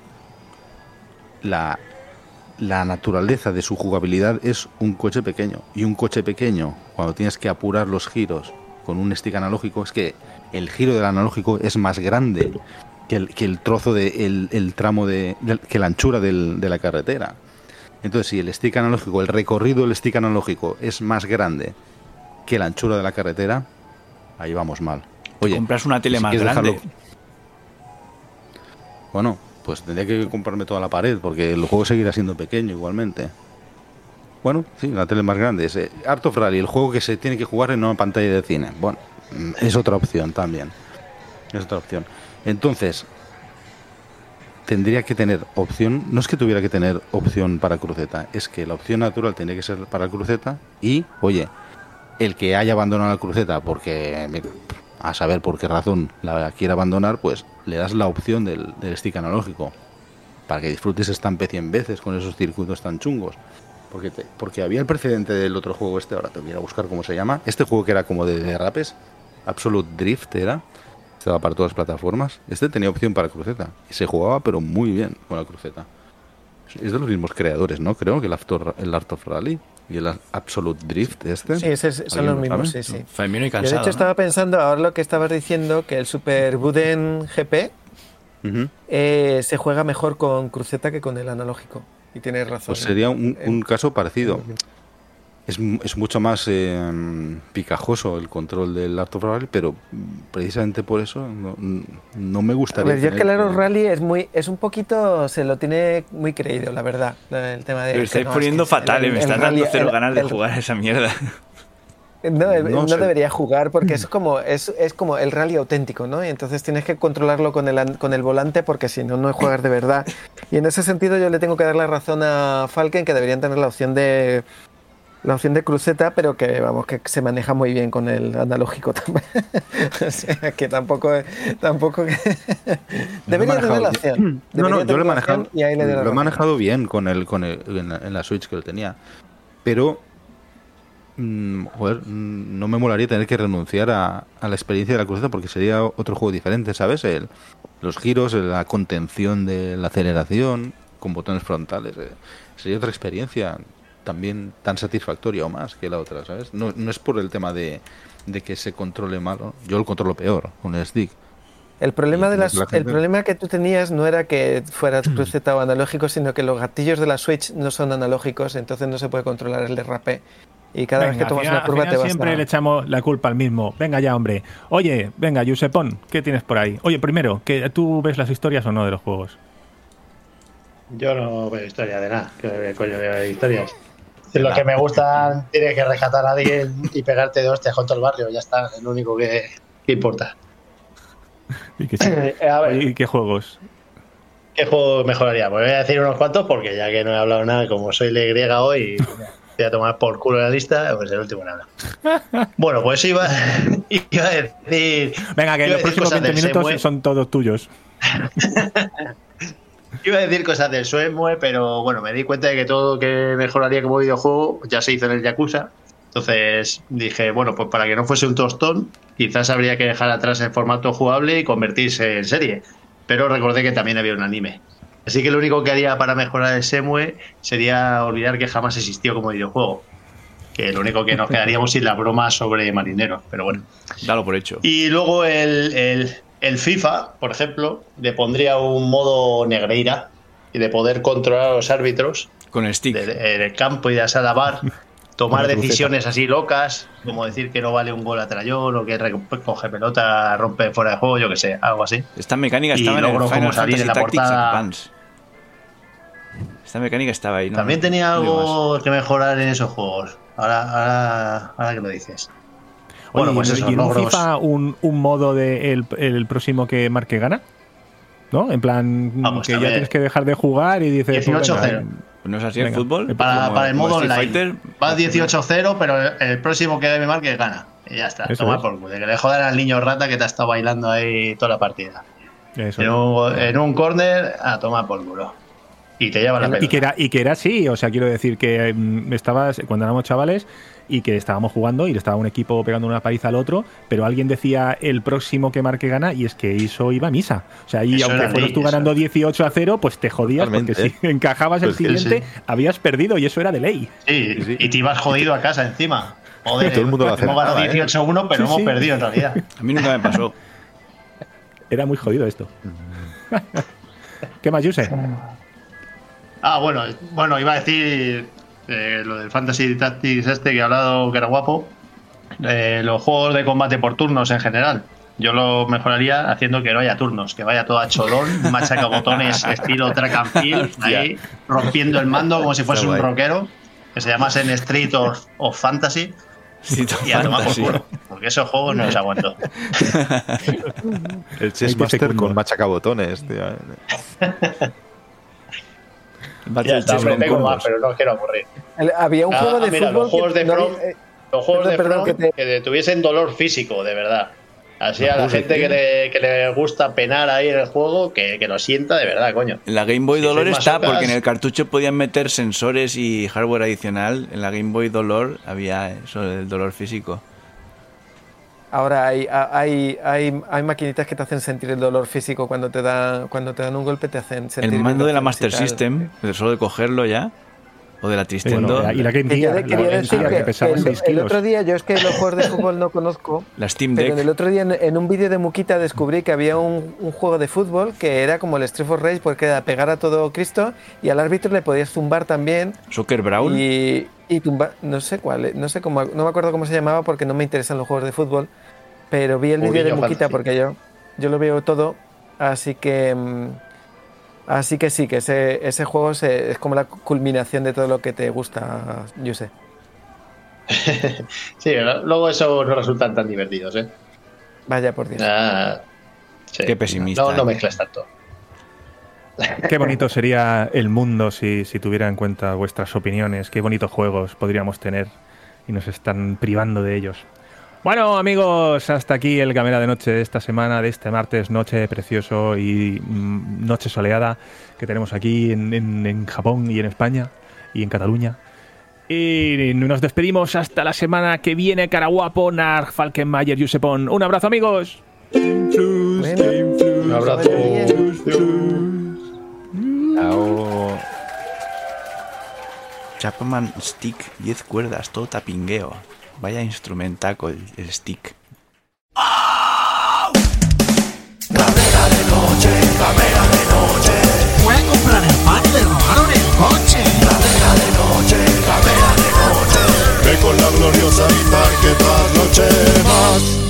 la, la naturaleza de su jugabilidad es un coche pequeño. Y un coche pequeño, cuando tienes que apurar los giros con un stick analógico, es que el giro del analógico es más grande que el, que el trozo de el, el tramo de, que la anchura del- de la carretera. Entonces, si el stick analógico, el recorrido del stick analógico es más grande que la anchura de la carretera, ahí vamos mal. Oye, compras una tele si más grande. Bueno, pues tendría que comprarme toda la pared porque el juego seguirá siendo pequeño igualmente. Bueno, sí, la tele más grande. Es eh, Art of el juego que se tiene que jugar en una pantalla de cine. Bueno, mm, es otra opción también. Es otra opción. Entonces, tendría que tener opción, no es que tuviera que tener opción para cruceta, es que la opción natural tendría que ser para cruceta y, oye, el que haya abandonado la cruceta porque, a saber por qué razón la quiere abandonar, pues le das la opción del, del stick analógico para que disfrutes estampé 100 veces con esos circuitos tan chungos. Porque, te- porque había el precedente del otro juego este, ahora te voy a buscar cómo se llama. Este juego que era como de derrapes, Absolute Drift era, estaba para todas las plataformas. Este tenía opción para cruceta y se jugaba pero muy bien con la cruceta. Es de los mismos creadores, ¿no? Creo que el, After- el Art of Rally y el Absolute Drift este. Sí, ese es- son ¿Alguien los lo mismos, sabe? sí, sí. Famino y Yo de cansado. hecho ¿no? estaba pensando ahora lo que estabas diciendo, que el Super Buden GP eh, se juega mejor con cruceta que con el analógico. Y tienes razón. Pues sería un, un caso parecido. Es, mu- es mucho más eh, picajoso el control del Art of Rally, pero precisamente por eso no, no me A gustaría. ver, yo es que el Aero Rally es muy, es un poquito, se lo tiene muy creído, la verdad, el tema de. Pero que estáis no, es poniendo que fatal, el- eh, me están dando cero el- ganas de el- jugar a esa mierda. No, No no, debería jugar porque es como, es, es como el rally auténtico, ¿no? Y entonces tienes que controlarlo con el, con el volante porque si no, no juegas de verdad. Y en ese sentido yo le tengo que dar la razón a Falken que deberían tener la opción de la opción de cruceta, pero que vamos, que se maneja muy bien con el analógico también. o sea, que tampoco, tampoco debería tener la opción. bien. No, Debería no, yo lo he manejado, y ahí le lo he manejado bien con el, con el, en, la, en la Switch que lo tenía. Pero, mm, joder, mm, no me molaría tener que renunciar a, a la experiencia de la cruceta porque sería otro juego diferente, ¿sabes? El, los giros, la contención de la aceleración con botones frontales. eh, sería otra experiencia también tan satisfactoria o más que la otra, ¿sabes? No, no es por el tema de, de que se controle mal. ¿no? Yo lo controlo peor con el stick. El problema, de Y las, la el problema que tú tenías no era que fuera cruceta o analógico, sino que los gatillos de la Switch no son analógicos, entonces no se puede controlar el derrape. Y cada vez que tomas al final- una curva te vas siempre a... le echamos la culpa al mismo. Venga ya, hombre. Oye, venga, Giuseppón, ¿qué tienes por ahí? Oye, primero, que ¿tú ves las historias o no de los juegos? Yo no veo historia de nada. ¿Qué coño veo de historias? Si los que me gustan tienes que rescatar a alguien y pegarte de hostias todo el barrio. Ya está, es lo único que, que importa. ¿Y qué, sí? Eh, a ver. Oye, ¿y qué juegos? ¿Qué juego mejoraría? Pues voy a decir unos cuantos porque ya que no he hablado nada, como soy le griega hoy, voy a tomar por culo la lista, pues el último nada. Bueno, pues iba, iba a decir. Venga, que los próximos cosas 20 del minutos Semue. son todos tuyos. Iba a decir cosas del Suemue, pero bueno, me di cuenta de que todo lo que mejoraría como videojuego ya se hizo en el Yakuza. Entonces dije, bueno, pues para que no fuese un tostón, quizás habría que dejar atrás el formato jugable y convertirse en serie. Pero recordé que también había un anime. Así que lo único que haría para mejorar el Semue sería olvidar que jamás existió como videojuego. Que lo único que nos quedaríamos sin la broma sobre marineros, pero bueno. Dalo por hecho. Y luego el, el- el FIFA, por ejemplo, le pondría un modo negreira y de poder controlar a los árbitros Con el stick. de- en el campo y de sala bar, tomar decisiones así locas, como decir que no vale un gol a trayón o que coge pelota, rompe fuera de juego, yo que sé, algo así. Esta mecánica Y estaba en el Final como salir Fantasy en la portada. Advance. Esta mecánica estaba ahí, ¿no? También tenía No algo que mejorar en esos juegos. Ahora, ahora, ahora que lo dices. Oye, Bueno, pues ¿y eso. FIFA un, un modo de el, el próximo que marque gana? ¿No? En plan, Ah, pues que ya tienes que dejar de jugar y dices... pues 18-0. venga, ¿No es así el fútbol? Para, Como- para el modo online. Fighter. Va 18-0, pero el, el próximo que me marque gana. Y ya está. Eso Toma es. por culo. Que le jodan al niño rata que te ha estado bailando ahí toda la partida. eso En un, en un corner, a tomar por culo. Y te lleva la Y pelota. que, era, y que era así, o sea, quiero decir que mm, estabas cuando éramos chavales y que estábamos jugando y le estaba un equipo pegando una paliza al otro, pero alguien decía el próximo que marque gana y es que eso iba a misa. O sea, y Eso aunque era fueras tú eso ganando 18 a 0, pues te jodías Totalmente, porque si encajabas Pues el que siguiente, sí. habías perdido y eso era de ley. Sí, y te ibas jodido a casa encima. Joder, Todo el mundo lo hemos ganado acertaba, ¿eh? 18-1, pero Sí, hemos sí. perdido en realidad. A mí nunca me pasó. Era muy jodido esto. ¿Qué más, Yuse? Ah, bueno, bueno, iba a decir eh, lo del Fantasy Tactics este que he hablado que era guapo. Eh, los juegos de combate por turnos en general. Yo lo mejoraría haciendo que no haya turnos, que vaya todo a cholón, machaca botones estilo track and field, ahí rompiendo el mando como si fuese un rockero, que se llamase en Street of, of Fantasy Sí, y a tomar por culo, porque esos juegos no los aguanto. El Chess 20 Master con machacabotones, tío. Battle Ya está, Chess hombre, tengo más, pero no quiero aburrir. El- había un Ah, juego de mira, fútbol los juegos que de no From- eh, Los juegos Perdón, de perdón, From que te- que te tuviesen dolor físico, de verdad. Así a la gente que le, que le gusta penar ahí en el juego, que, que lo sienta de verdad, coño. En la Game Boy Si Dolor está, masocas- porque en el cartucho podían meter sensores y hardware adicional. En la Game Boy Dolor había eso del dolor físico. Ahora hay, hay, hay, hay maquinitas que te hacen sentir el dolor físico cuando te, da, cuando te dan un golpe, te hacen sentir El mando de la Master. System, de solo de cogerlo ya, o de la Tristendo, Bueno, y la Game Que Gear, que, que pesaba el, 6 el kilos. otro día, yo es que los juegos de fútbol no conozco, la Steam pero Deck. el otro día en, en un vídeo de Muquita descubrí que había un, un juego de fútbol que era como el Street for Rage porque era pegar a todo Cristo y al árbitro le podías zumbar también Soccer Brawl. y, y tumbar, no sé cuál, eh, no sé cómo, no me acuerdo cómo se llamaba porque no me interesan los juegos de fútbol, pero vi el vídeo de Muquita Fantasy. porque yo, yo lo veo todo, así que mm, así que sí, que ese, ese juego se- es como la culminación de todo lo que te gusta, yo sé. Sí, lo- luego esos no resultan tan divertidos, ¿eh? Vaya por Dios. Ah, sí. Qué pesimista. No, no mezcles tanto. Qué bonito sería el mundo si, si tuviera en cuenta vuestras opiniones. Qué bonitos juegos podríamos tener y nos están privando de ellos. Bueno, amigos, hasta aquí el Gamera de Noche de esta semana, de este martes, noche precioso y mm, noche soleada que tenemos aquí en, en- en Japón y en España y en Cataluña. Y nos despedimos hasta la semana que viene, Caraguapo, Nar, Falkenmayer, Yusepon. Un abrazo, amigos. Un abrazo. Chao. Chapman Stick, 10 cuerdas, todo tapingueo. Vaya instrumentaco el, el stick. Fue a comprar el pan y le robaron el coche. Ve con la gloriosa y que noche más.